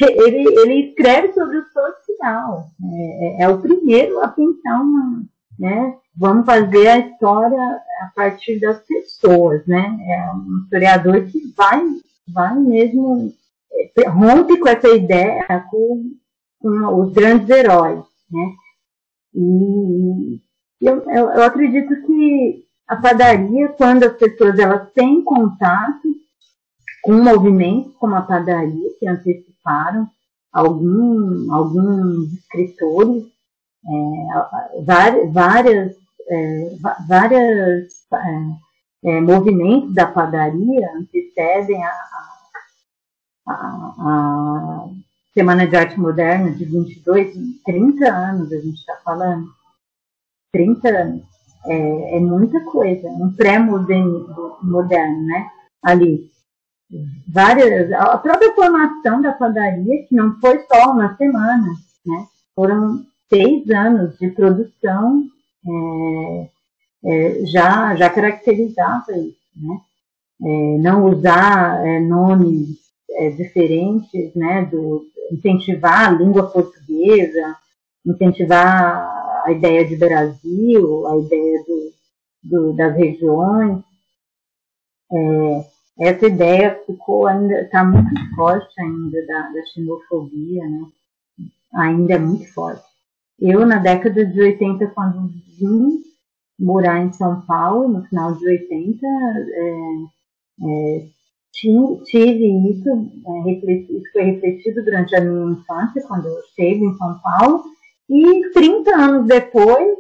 ele, ele escreve sobre o social. É, é, é o primeiro a pensar uma, né? Vamos fazer a história a partir das pessoas, né? É um historiador que vai, vai mesmo é, rompe com essa ideia com, com os grandes heróis, né? E eu, eu, eu acredito que a padaria, quando as pessoas elas têm contato com movimentos como a padaria, que anteciparam algum, alguns escritores, é, várias, várias, é, várias é, é, movimentos da padaria antecedem a, a, a, Semana de Arte Moderna de 22, 30 anos a gente está falando. 30 anos. É, é muita coisa, um pré-moderno, né? Ali várias, a própria formação da padaria, que não foi só uma semana, né? Foram seis anos de produção, é, é, já, já caracterizava isso, né? É, não usar é, nomes é, diferentes, né, do incentivar a língua portuguesa, incentivar a ideia de Brasil, a ideia do, do das regiões. É, essa ideia ficou ainda está muito forte ainda da, da xenofobia, né? Ainda é muito forte. Eu na década de 80, quando vim morar em São Paulo, no final de 80, é, é, tive isso, é, isso foi refletido durante a minha infância, quando eu chego em São Paulo, e 30 anos depois,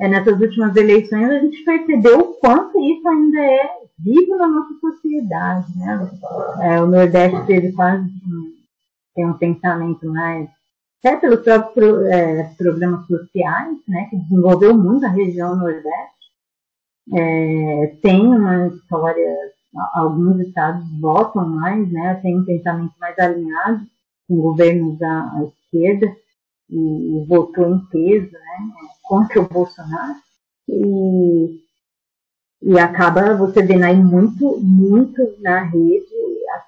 é, nessas últimas eleições, a gente percebeu o quanto isso ainda é vivo na nossa sociedade. Né? É, o Nordeste teve quase tem um pensamento mais até pelos próprios é, programas sociais, né, que desenvolveu muito a região Nordeste. É, tem uma história alguns estados votam mais, né, tem um pensamento mais alinhado com governos à esquerda e, e, votou em peso né, contra o Bolsonaro. E, e acaba você vendo aí muito, muito na rede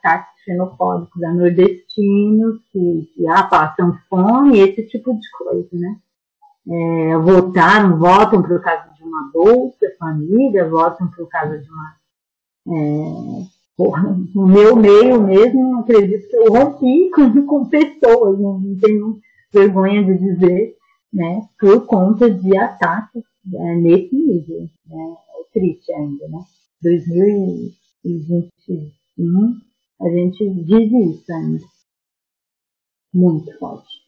ataques xenofóbicos a nordestinos que, que ah, passam fome, esse tipo de coisa, né? É, votaram, votam por causa de uma bolsa família, votam por causa de uma é, porra, no meu meio mesmo, acredito que eu rompi com, com pessoas, não, não tenho vergonha de dizer, né, por conta de ataques é, nesse nível. Né, é triste ainda, né? 2021, a gente diz isso ainda. Muito forte.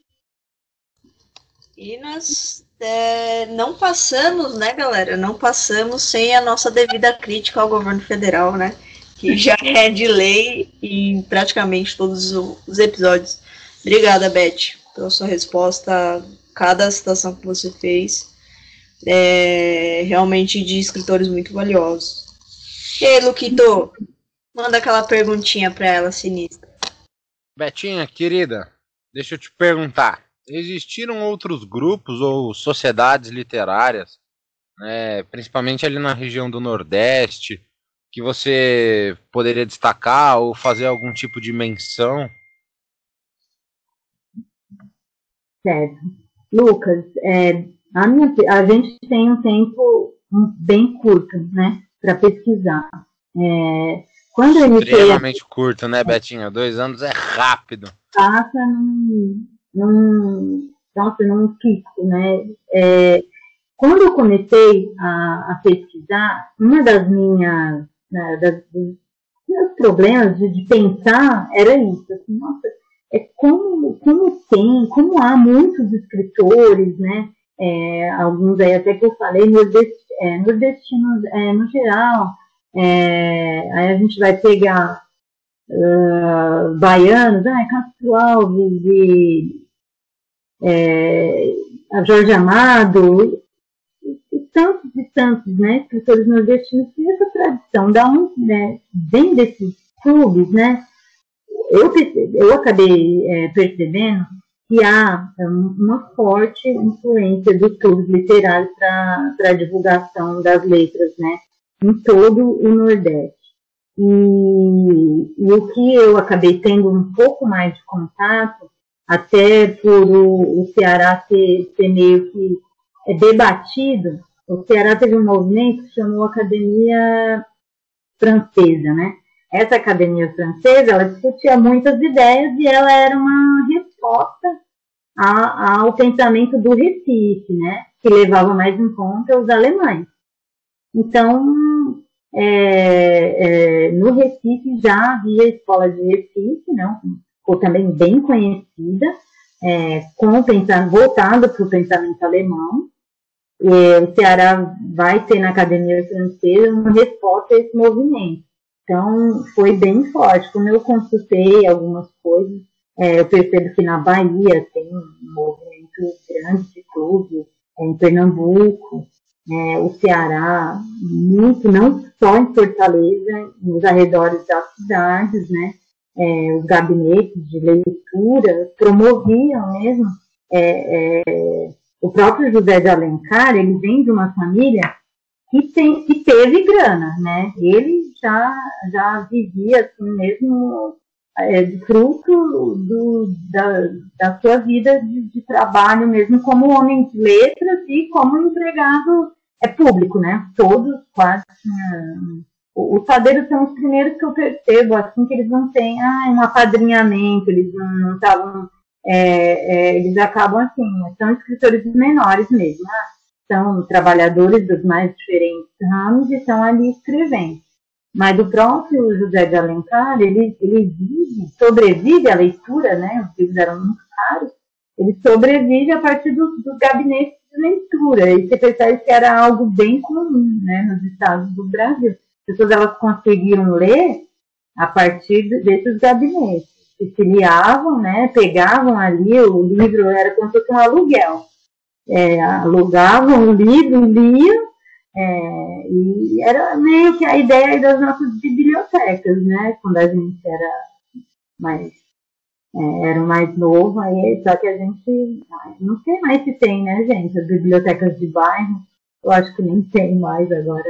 E nós é, não passamos, né, galera? Não passamos sem a nossa devida crítica ao governo federal, né? Que já é de lei em praticamente todos os episódios. Obrigada, Beth, pela sua resposta a cada citação que você fez. É, realmente de escritores muito valiosos. E aí, Luquito, manda aquela perguntinha para ela, sinistra. Betinha, querida, deixa eu te perguntar existiram outros grupos ou sociedades literárias, né, principalmente ali na região do Nordeste, que você poderia destacar ou fazer algum tipo de menção? Certo. Lucas, é, a, minha, a gente tem um tempo bem curto, né, para pesquisar. É, quando eu iniciei... Extremamente curto, né, Betinha? Dois anos é rápido. Passa num, num, nossa, num pico, né? É, quando eu comecei a, a, pesquisar, uma das minhas, né, das, dos meus problemas de, de, pensar era isso, assim, nossa, é como, como tem, como há muitos escritores, né? É, alguns aí até que eu falei, nordest, é, nordestinos é, no geral, é, aí a gente vai pegar uh, baianos, ah, Castro Alves e é, a Jorge Amado, e tantos e tantos, né, escritores nordestinos têm essa tradição, da um, né, vem desses clubes, né, eu, eu acabei é, percebendo que há é, uma forte influência dos clubes literários para a divulgação das letras, né, em todo o Nordeste. E, e, o que eu acabei tendo um pouco mais de contato até por o, o Ceará ser, ser, meio que é, debatido, o Ceará teve um movimento que chamou Academia Francesa, né? Essa academia francesa, ela discutia muitas ideias e ela era uma resposta a, ao pensamento do Recife, né? Que levava mais em conta os alemães. Então, é, é, no Recife já havia escola de Recife, não? ou também bem conhecida, é, com para o pensamento alemão. E, o Ceará vai ter na Academia Francesa uma resposta a esse movimento. Então, foi bem forte. Como eu consultei algumas coisas, é, eu percebo que na Bahia tem um movimento grande de clubes, é, em Pernambuco, é, o Ceará, muito, não só em Fortaleza, nos arredores das cidades, né? é, os gabinetes de leitura promoviam mesmo. É, é, o próprio José de Alencar, ele vem de uma família que, tem, que teve grana, né? Ele já, já vivia assim mesmo é fruto do, da, da sua vida de, de, trabalho mesmo como homem de letras e como empregado é público, né? Todos quase. Né? Os padeiros são os primeiros que eu percebo, assim, que eles não têm ah, um apadrinhamento, eles não estavam. É, é, eles acabam assim, são escritores menores mesmo, né? são trabalhadores dos mais diferentes ramos e estão ali escrevendo. Mas o próprio José de Alencar, ele, ele vive, sobrevive à leitura, né? Os livros eram muito caros, ele sobrevive a partir dos, dos gabinetes leitura. E você percebe que era algo bem comum, né? Nos estados do Brasil. As pessoas elas conseguiam ler a partir desses gabinetes. Se filiavam, né? Pegavam ali, o livro era como se fosse um aluguel. É, alugavam o livro, liam, é, e era meio que a ideia das nossas bibliotecas, né? Quando a gente era mais, é, era mais novo, aí, só que a gente não sei mais se tem, né, gente? As bibliotecas de bairro, eu acho que nem tem mais agora.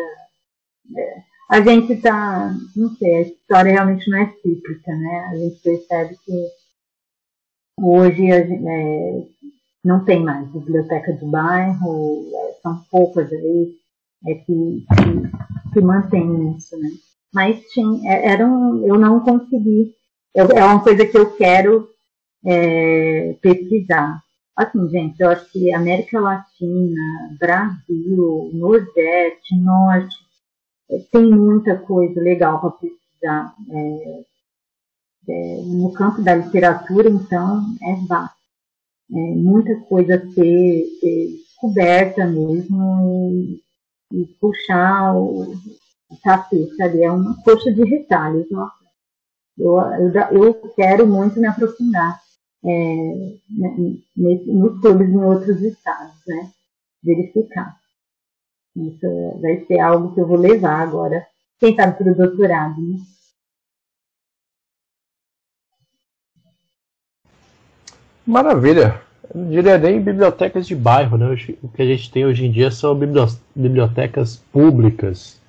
É, a gente tá, não sei, a história realmente não é cíclica, né? A gente percebe que hoje gente, é, não tem mais biblioteca de bairro, é, são poucas aí é que, que, que mantém isso, né? Mas tinha, é, era um, eu não consegui. Eu, é uma coisa que eu quero é, pesquisar. Assim, gente, eu acho que América Latina, Brasil, Nordeste, Norte, tem muita coisa legal para pesquisar. É, é, no campo da literatura, então, é vasto. É, muita coisa a ser, ser descoberta mesmo e puxar o, o tapete ali. É uma coxa de retalhos. Nossa. Eu, eu, eu quero muito me aprofundar é, nesse, nos clubes em outros estados, né? Verificar. Isso vai ser algo que eu vou levar agora, quem sabe para o doutorado, né? Maravilha não diria nem bibliotecas de bairro, né? O que a gente tem hoje em dia são bibliotecas públicas,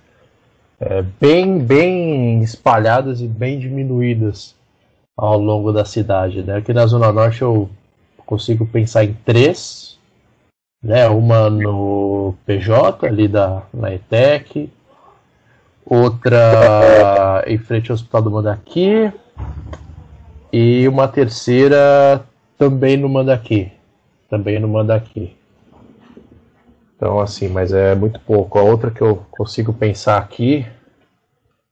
é, bem, bem espalhadas e bem diminuídas ao longo da cidade, né? Aqui na Zona Norte eu consigo pensar em três, né? Uma no PJ, ali da, na ETEC, outra em frente ao Hospital do Mandaqui, e uma terceira também no Mandaqui. Também no Mandaqui. Então, assim, mas é muito pouco. A outra que eu consigo pensar aqui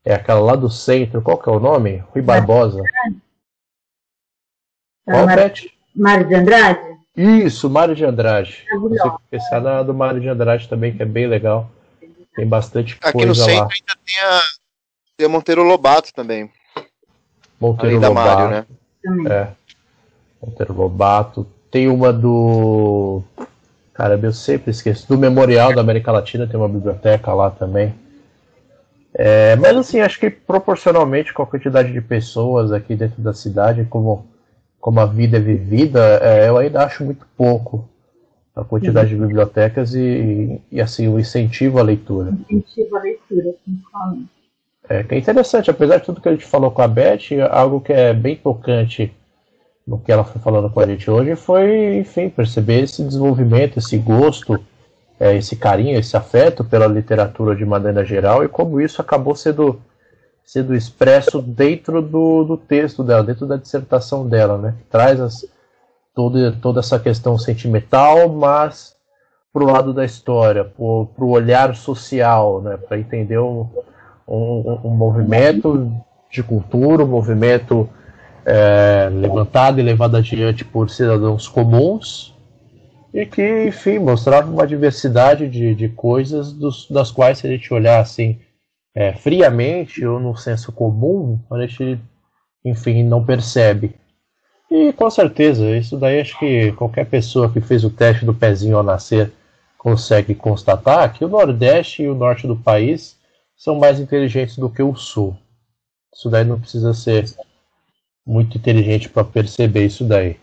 é aquela lá do centro. Qual que é o nome? Rui Barbosa. Qual, Mar... Beth? Mário de Andrade? Isso, Mário de Andrade. Consigo pensar na do Mário de Andrade também, que é bem legal. Tem bastante Aqui coisa no centro lá. ainda tem a, tem a Monteiro Lobato também. Monteiro Além Lobato. da Mário, né? É. Monteiro Lobato. Tem uma do. Cara, eu sempre esqueço. Do Memorial da América Latina tem uma biblioteca lá também. É, mas assim, acho que proporcionalmente com a quantidade de pessoas aqui dentro da cidade, como, como a vida é vivida, é, eu ainda acho muito pouco a quantidade de bibliotecas e, e, assim o incentivo à leitura. Incentivo à leitura, principalmente. É, que é interessante, apesar de tudo que a gente falou com a Beth, algo que é bem tocante no que ela foi falando com a gente hoje foi, enfim, perceber esse desenvolvimento, esse gosto, é, esse carinho, esse afeto pela literatura de maneira geral e como isso acabou sendo, sendo expresso dentro do, do texto dela, dentro da dissertação dela, né? Traz as, toda, toda essa questão sentimental, mas para o lado da história, para o olhar social, né? Para entender um, um, um movimento de cultura, um movimento é, levantada e levada adiante por cidadãos comuns e que, enfim, mostrava uma diversidade de, de coisas dos, das quais, se a gente olhar assim é, friamente ou no senso comum, a gente, enfim, não percebe. E com certeza, isso daí acho que qualquer pessoa que fez o teste do pezinho ao nascer consegue constatar que o Nordeste e o Norte do país são mais inteligentes do que o Sul. Isso daí não precisa ser muito inteligente para perceber isso daí.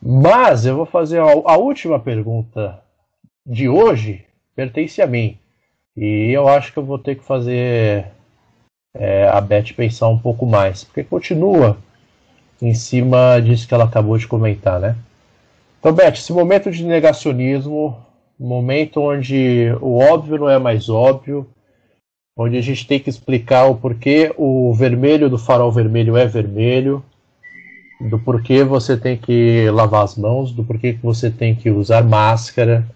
Mas eu vou fazer a, a, última pergunta de hoje, pertence a mim. E eu acho que eu vou ter que fazer é, a Beth pensar um pouco mais. Porque continua em cima disso que ela acabou de comentar, né? Então, Beth, esse momento de negacionismo, momento onde o óbvio não é mais óbvio, onde a gente tem que explicar o porquê o vermelho do farol vermelho é vermelho, do porquê você tem que lavar as mãos, do porquê que você tem que usar máscara,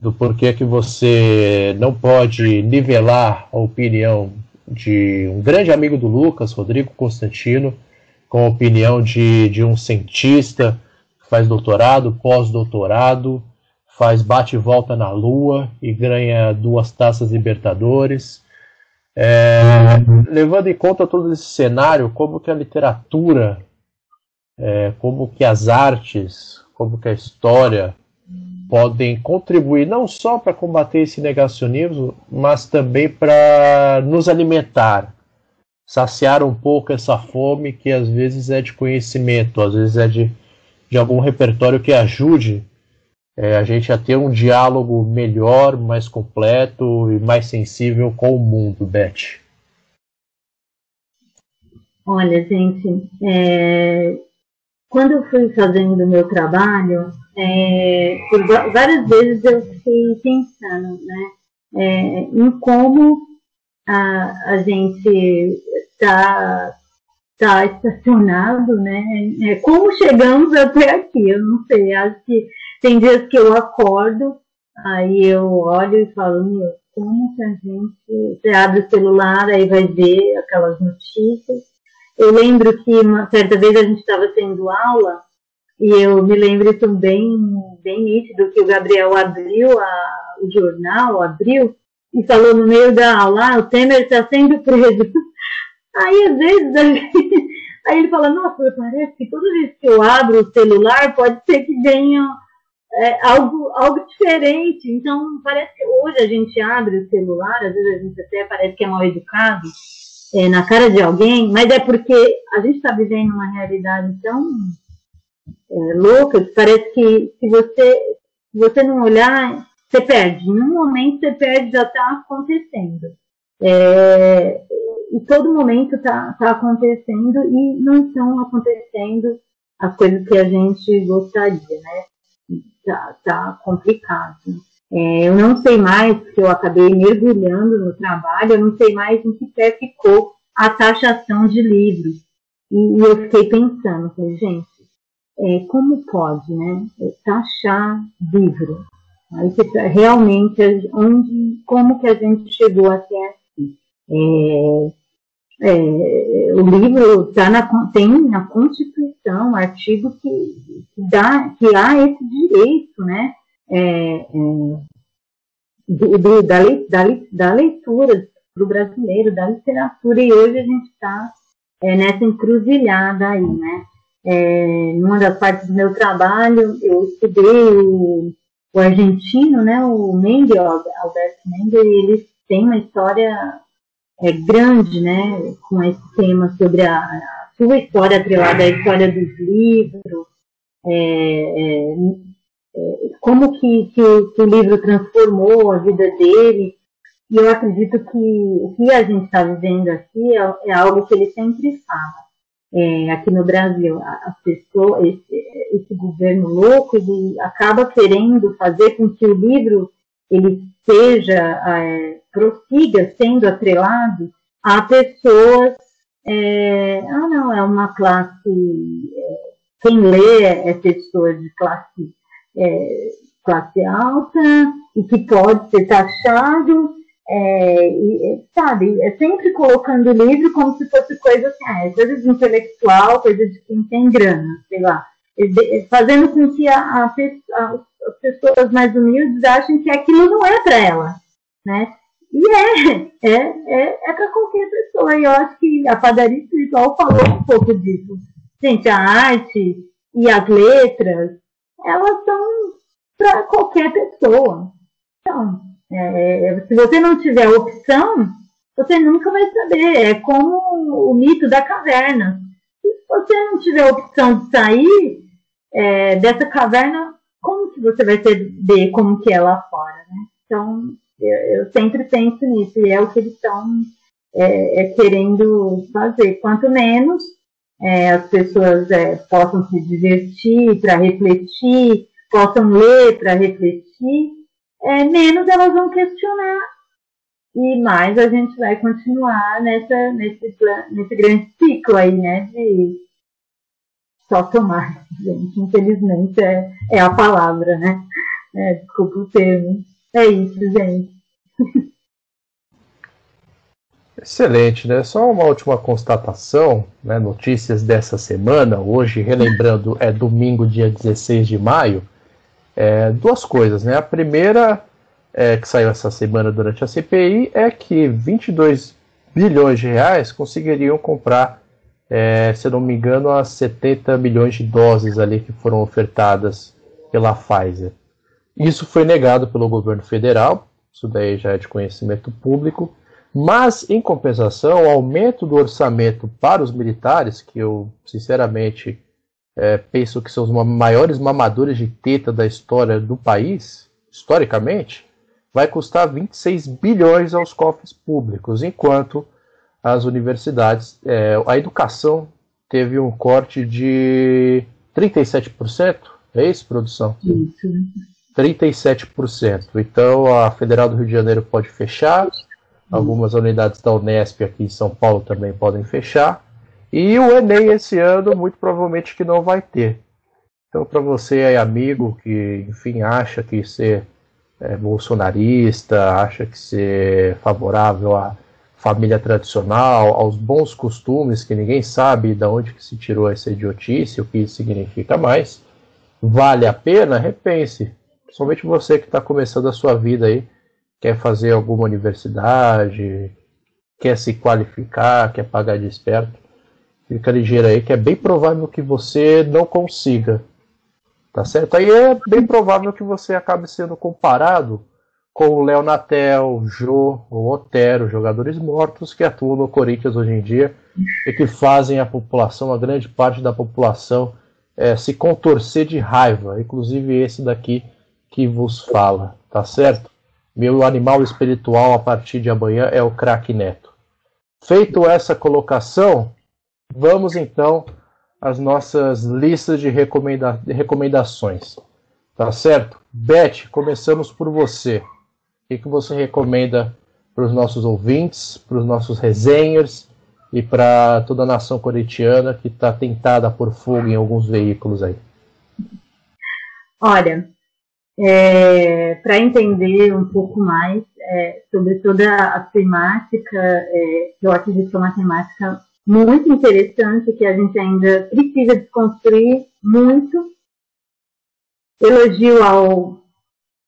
do porquê que você não pode nivelar a opinião de um grande amigo do Lucas, Rodrigo Constantino, com a opinião de, de um cientista que faz doutorado, pós-doutorado, faz bate e volta na Lua e ganha duas taças Libertadores. É, levando em conta todo esse cenário, como que a literatura é, como que as artes, como que a história podem contribuir não só para combater esse negacionismo, mas também para nos alimentar, saciar um pouco essa fome que às vezes é de conhecimento, às vezes é de, de algum repertório que ajude é, a gente a ter um diálogo melhor, mais completo e mais sensível com o mundo, Beth. Olha, gente, é, quando eu fui fazendo o meu trabalho, é, por várias vezes eu fiquei pensando né, é, em como a, a gente está tá estacionado, né? É, como chegamos até aqui? Eu não sei, acho que tem dias que eu acordo, aí eu olho e falo, meu, como que a gente. Você abre o celular, aí vai ver aquelas notícias eu lembro que uma certa vez a gente estava tendo aula e eu me lembro também bem nítido que o Gabriel abriu a, o jornal, abriu e falou no meio da aula, ah, o Temer está sendo preso. Aí às vezes gente, aí ele fala, nossa, parece que toda vez que eu abro o celular pode ser que venha é, algo, algo diferente. Então parece que hoje a gente abre o celular, às vezes a gente até parece que é mal educado é, na cara de alguém, mas é porque a gente está vivendo uma realidade tão é, louca que parece que se você, se você não olhar, você perde. Em um momento você perde, já está acontecendo. É, e todo momento está tá acontecendo e não estão acontecendo as coisas que a gente gostaria, né? Tá, tá complicado. É, eu não sei mais, porque eu acabei mergulhando no trabalho, eu não sei mais em que pé ficou a taxação de livros. E, e eu fiquei pensando, falei, gente, é, como pode, né, taxar livro? Aí realmente, onde, como que a gente chegou até aqui? É, é, o livro tá na, tem na Constituição, um artigo que, dá, que há esse direito, né? É, é, do, do, da, da, da leitura para o brasileiro, da literatura, e hoje a gente está é, nessa encruzilhada aí, né? É, numa das partes do meu trabalho, eu estudei o, o argentino, né, o Mendel, Alberto Mendel, ele tem uma história é, grande, né, com esse tema sobre a, a sua história atrelada à história dos livros, é, é, como que, que, que o livro transformou a vida dele. E eu acredito que o que a gente está vivendo aqui é, é, algo que ele sempre fala. É, aqui no Brasil, as pessoas, esse, esse, governo louco, ele acaba querendo fazer com que o livro ele seja, é, prossiga sendo atrelado a pessoas, é, ah não, é uma classe, é, quem lê é pessoa de classe é, classe alta e que pode ser taxado, é, e, sabe, é sempre colocando o livro como se fosse coisa assim, ah, é coisa de intelectual, coisa de quem tem grana, sei lá, fazendo com que a, a, a, as pessoas mais humildes achem que aquilo não é para ela, né? E é, é, é, é para qualquer pessoa. E eu acho que a padaria espiritual falou um pouco disso. Gente, a arte e as letras elas são para qualquer pessoa. Então, é, se você não tiver opção, você nunca vai saber. É como o mito da caverna. Se você não tiver opção de sair é, dessa caverna, como que você vai saber como que é lá fora, né? Então, eu, eu sempre penso nisso, e é o que eles estão é, é, querendo fazer. Quanto menos é, as pessoas é, possam se divertir para refletir, possam ler para refletir, é, menos elas vão questionar. E mais a gente vai continuar nessa, nesse, nesse grande ciclo aí, né, de só tomar, gente, infelizmente é, é a palavra, né, é, desculpa o termo, é isso, gente. Excelente, né? Só uma última constatação, né? Notícias dessa semana, hoje, relembrando, é domingo, dia 16 de maio. É, duas coisas, né? A primeira é, que saiu essa semana durante a CPI é que 22 bilhões de reais conseguiriam comprar, é, se não me engano, as 70 milhões de doses ali que foram ofertadas pela Pfizer. Isso foi negado pelo governo federal, isso daí já é de conhecimento público, mas, em compensação, o aumento do orçamento para os militares, que eu sinceramente é, penso que são os maiores mamadores de teta da história do país, historicamente, vai custar 26 bilhões aos cofres públicos, enquanto as universidades, é, a educação teve um corte de 37%. É isso, produção? Isso. 37%. Então a Federal do Rio de Janeiro pode fechar, algumas unidades da Unesp aqui em São Paulo também podem fechar, e o Enem esse ano muito provavelmente que não vai ter. Então para você aí amigo que enfim acha que ser é, bolsonarista, acha que ser favorável à família tradicional, aos bons costumes, que ninguém sabe de onde que se tirou essa idiotice, o que isso significa mais, vale a pena? Repense. Principalmente você que está começando a sua vida aí, quer fazer alguma universidade, quer se qualificar, quer pagar de esperto, fica ligeiro aí que é bem provável que você não consiga. Tá certo? Aí é bem provável que você acabe sendo comparado com o Léo Natel, Jô ou Otero, jogadores mortos que atuam no Corinthians hoje em dia e que fazem a população, a grande parte da população, é, se contorcer de raiva, inclusive esse daqui que vos fala, tá certo? Meu animal espiritual a partir de amanhã é o craque Neto. Feito essa colocação, vamos então as nossas listas de recomenda recomendações. Tá certo? Beth, começamos por você. O que, que você recomenda para os nossos ouvintes, para os nossos resenhers e para toda a nação corintiana que está tentada por fogo em alguns veículos aí? Olha, é, para entender um pouco mais é, sobre toda a temática, é, eu acredito que é uma temática muito interessante que a gente ainda precisa desconstruir muito. Elogio ao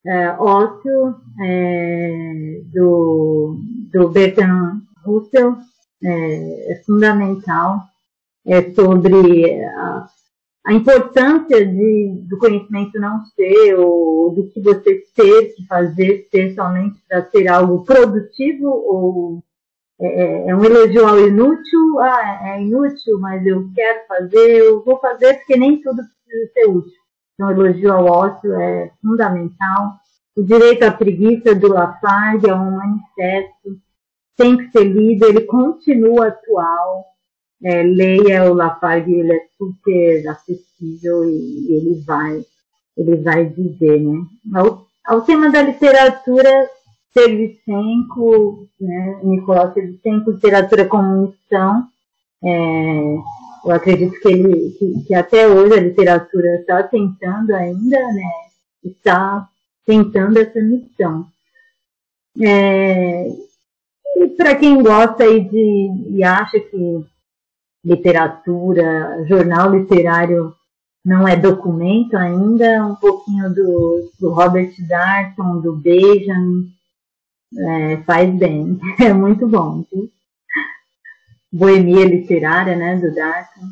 é, ócio é, do, do Bertrand Russell é, é fundamental é sobre a, a importância de, do conhecimento não ser ou do que você ter que fazer ser somente para ser algo produtivo ou é, é, é, um elogio ao inútil, ah, é inútil, mas eu quero fazer, eu vou fazer porque nem tudo precisa ser útil. Então, elogio ao ócio é fundamental. O direito à preguiça do Lafargue é um manifesto, tem que ser lido, ele continua atual. É, leia o Lafargue, ele é super acessível e, ele vai, ele vai dizer, né? Ao, ao tema da literatura, Servicenco, né, Nicolau Servicenco, literatura como missão. É, eu acredito que, ele, que, que, até hoje a literatura está tentando ainda, né, está tentando essa missão. É, e para quem gosta aí de, e acha que literatura, jornal literário não é documento ainda, um pouquinho do, do Robert Darton, do Benjamin, é, faz bem, é muito bom. Viu? Boemia literária, né, do Darton.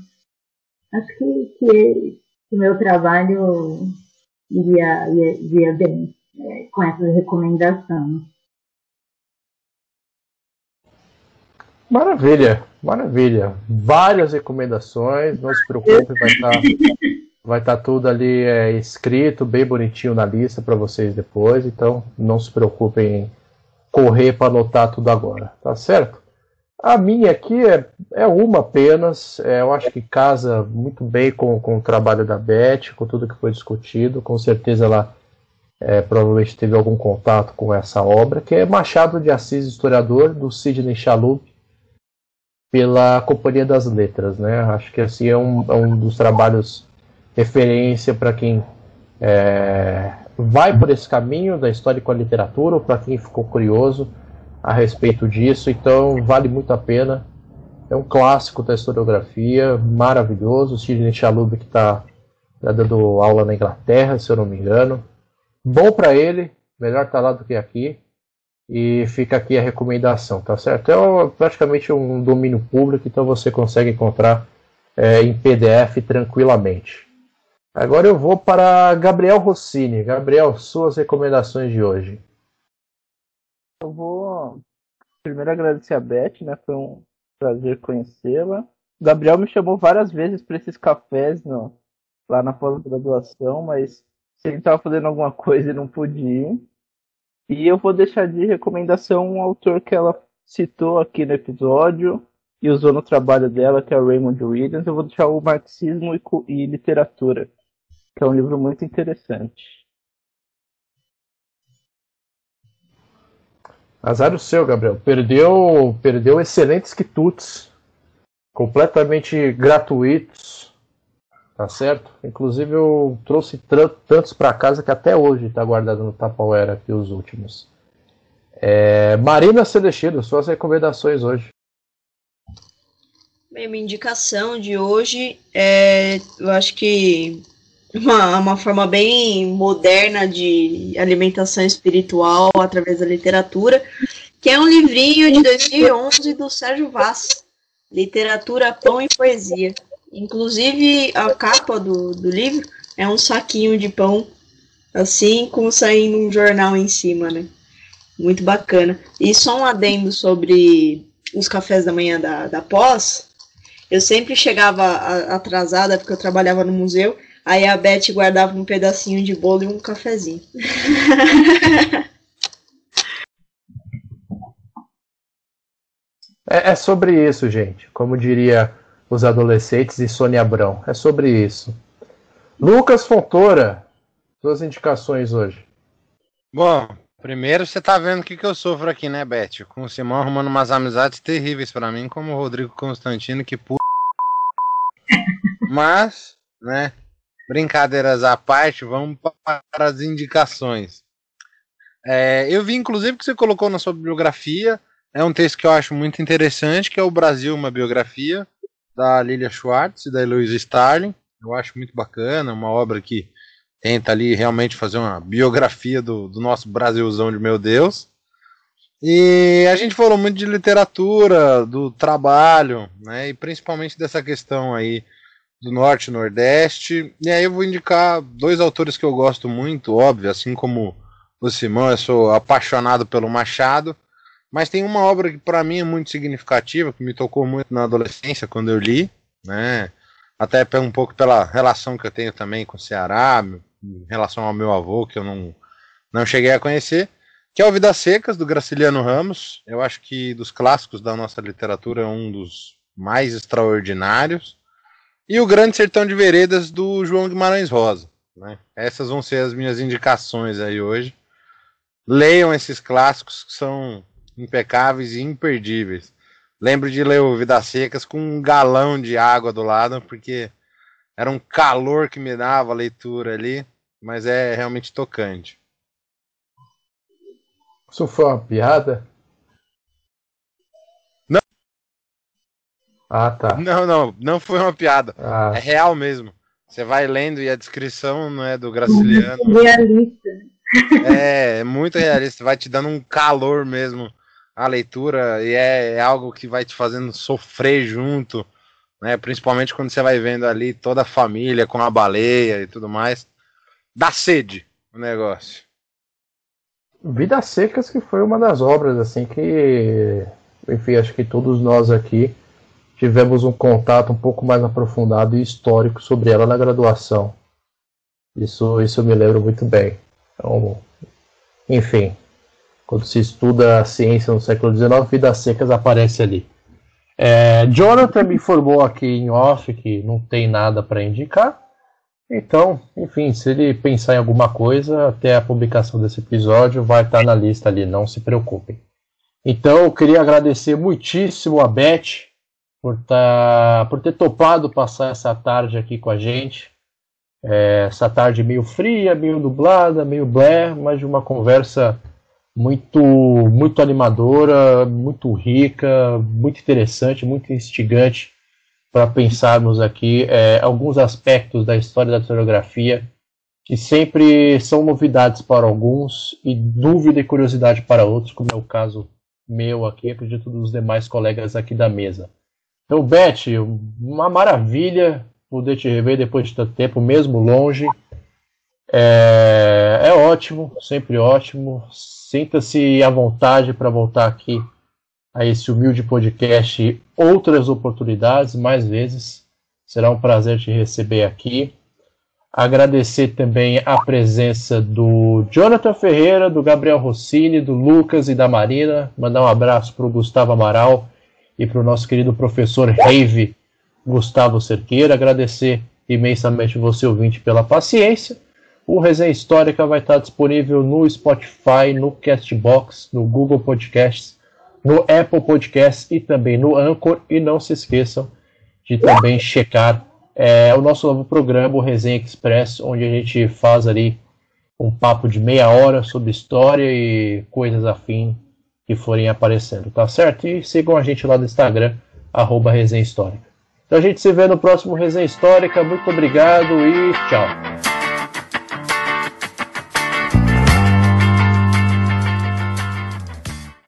Acho que, que o meu trabalho iria, iria, iria bem é, com essas recomendações. Maravilha, maravilha. Várias recomendações, não se preocupe, vai estar tá, tá tudo ali é, escrito, bem bonitinho na lista para vocês depois, então não se preocupem em correr para anotar tudo agora, tá certo? A minha aqui é, é uma apenas. É, eu acho que casa muito bem com, com o trabalho da Beth, com tudo que foi discutido. Com certeza ela é, provavelmente teve algum contato com essa obra, que é Machado de Assis, historiador, do Sidney Chalub, pela Companhia das Letras. Né? Acho que assim é um, é um dos trabalhos referência para quem é, vai por esse caminho da história com a literatura, ou para quem ficou curioso a respeito disso, então vale muito a pena. É um clássico da historiografia, maravilhoso. O Sidney Chalub que está tá dando aula na Inglaterra, se eu não me engano. Bom para ele, melhor estar tá lá do que aqui. E fica aqui a recomendação, tá certo? É praticamente um domínio público, então você consegue encontrar é, em PDF tranquilamente. Agora eu vou para Gabriel Rossini. Gabriel, suas recomendações de hoje. Eu vou primeiro agradecer a Beth, né? Foi um prazer conhecê-la. Gabriel me chamou várias vezes para esses cafés no, lá na pós-graduação, mas se ele estava fazendo alguma coisa e não podia ir. E eu vou deixar de recomendação um autor que ela citou aqui no episódio e usou no trabalho dela, que é o Raymond Williams. Eu vou deixar o Marxismo e, e Literatura, que é um livro muito interessante. Azar o seu, Gabriel. Perdeu, perdeu excelentes quitutes, completamente gratuitos, tá certo? Inclusive eu trouxe tantos para casa que até hoje está guardado no Tapauera aqui os últimos. É, Marina Celestino, suas recomendações hoje. Bem, minha indicação de hoje é, eu acho que uma, uma forma bem moderna de alimentação espiritual através da literatura, que é um livrinho de 2011 do Sérgio Vaz, Literatura, Pão e Poesia. Inclusive, a capa do, do livro é um saquinho de pão, assim como saindo um jornal em cima, né? Muito bacana. E só um adendo sobre os cafés da manhã da, da pós. Eu sempre chegava atrasada porque eu trabalhava no museu Aí a Beth guardava um pedacinho de bolo e um cafezinho. é, é, sobre isso, gente. Como diria os adolescentes e Sônia Abrão. É sobre isso. Lucas Fontoura, suas indicações hoje. Bom, primeiro você tá vendo o que, que eu sofro aqui, né, Beth? Com o Simão arrumando umas amizades terríveis para mim, como o Rodrigo Constantino, que p... Mas, né, brincadeiras à parte, vamos para as indicações. É, eu vi, inclusive, que você colocou na sua biografia. É um texto que eu acho muito interessante, que é o Brasil, uma biografia, da Lilia Schwartz e da Heloísa Starling. Eu acho muito bacana, uma obra que tenta ali realmente fazer uma biografia do, do nosso Brasilzão de meu Deus. E a gente falou muito de literatura, do trabalho, né, e principalmente dessa questão aí do Norte e Nordeste. E aí eu vou indicar dois autores que eu gosto muito, óbvio, assim como o Simão, eu sou apaixonado pelo Machado. Mas tem uma obra que para mim é muito significativa, que me tocou muito na adolescência quando eu li, né? Até um pouco pela relação que eu tenho também com o Ceará, em relação ao meu avô, que eu não, não cheguei a conhecer, que é o Vidas Secas, do Graciliano Ramos. Eu acho que dos clássicos da nossa literatura é um dos mais extraordinários. E o Grande Sertão de Veredas do João Guimarães Rosa. Né? Essas vão ser as minhas indicações aí hoje. Leiam esses clássicos que são impecáveis e imperdíveis. Lembro de ler o Vidas Secas com um galão de água do lado, porque era um calor que me dava a leitura ali, mas é realmente tocante. Isso foi uma piada? Ah, tá. Não, não, não foi uma piada. Ah. É real mesmo. Você vai lendo e a descrição não é do Graciliano. Muito realista. É, é muito realista. Vai te dando um calor mesmo a leitura e é, é, algo que vai te fazendo sofrer junto, né? Principalmente quando você vai vendo ali toda a família com a baleia e tudo mais. Dá sede o negócio. Vidas Secas que foi uma das obras assim que, enfim, acho que todos nós aqui tivemos um contato um pouco mais aprofundado e histórico sobre ela na graduação. Isso, isso eu me lembro muito bem. Então, enfim, quando se estuda a ciência no século XIX, vidas secas aparece ali. É, Jonathan me informou aqui em off que não tem nada para indicar. Então, enfim, se ele pensar em alguma coisa, até a publicação desse episódio vai estar na lista ali, não se preocupem. Então, eu queria agradecer muitíssimo a Beth por, tá, por ter topado passar essa tarde aqui com a gente. É, essa tarde meio fria, meio nublada, meio blé, mas de uma conversa muito, muito animadora, muito rica, muito interessante, muito instigante para pensarmos aqui é, alguns aspectos da história da historiografia que sempre são novidades para alguns e dúvida e curiosidade para outros, como é o caso meu aqui, acredito dos demais colegas aqui da mesa. Então, Beth, uma maravilha poder te rever depois de tanto tempo, mesmo longe. É, é ótimo, sempre ótimo. Sinta-se à vontade para voltar aqui a esse humilde podcast outras oportunidades, mais vezes. Será um prazer te receber aqui. Agradecer também a presença do Jonathan Ferreira, do Gabriel Rossini, do Lucas e da Marina. Mandar um abraço para o Gustavo Amaral e para o nosso querido professor Rave Gustavo Cerqueira. Agradecer imensamente você, ouvinte, pela paciência. O Resenha Histórica vai estar disponível no Spotify, no Castbox, no Google Podcasts, no Apple Podcasts e também no Anchor. E não se esqueçam de também checar é, o nosso novo programa, o Resenha Express, onde a gente faz ali um papo de meia hora sobre história e coisas afim que forem aparecendo, tá certo? E sigam a gente lá no Instagram, arroba Resenha Histórica. Então a gente se vê no próximo Resenha Histórica. Muito obrigado e tchau.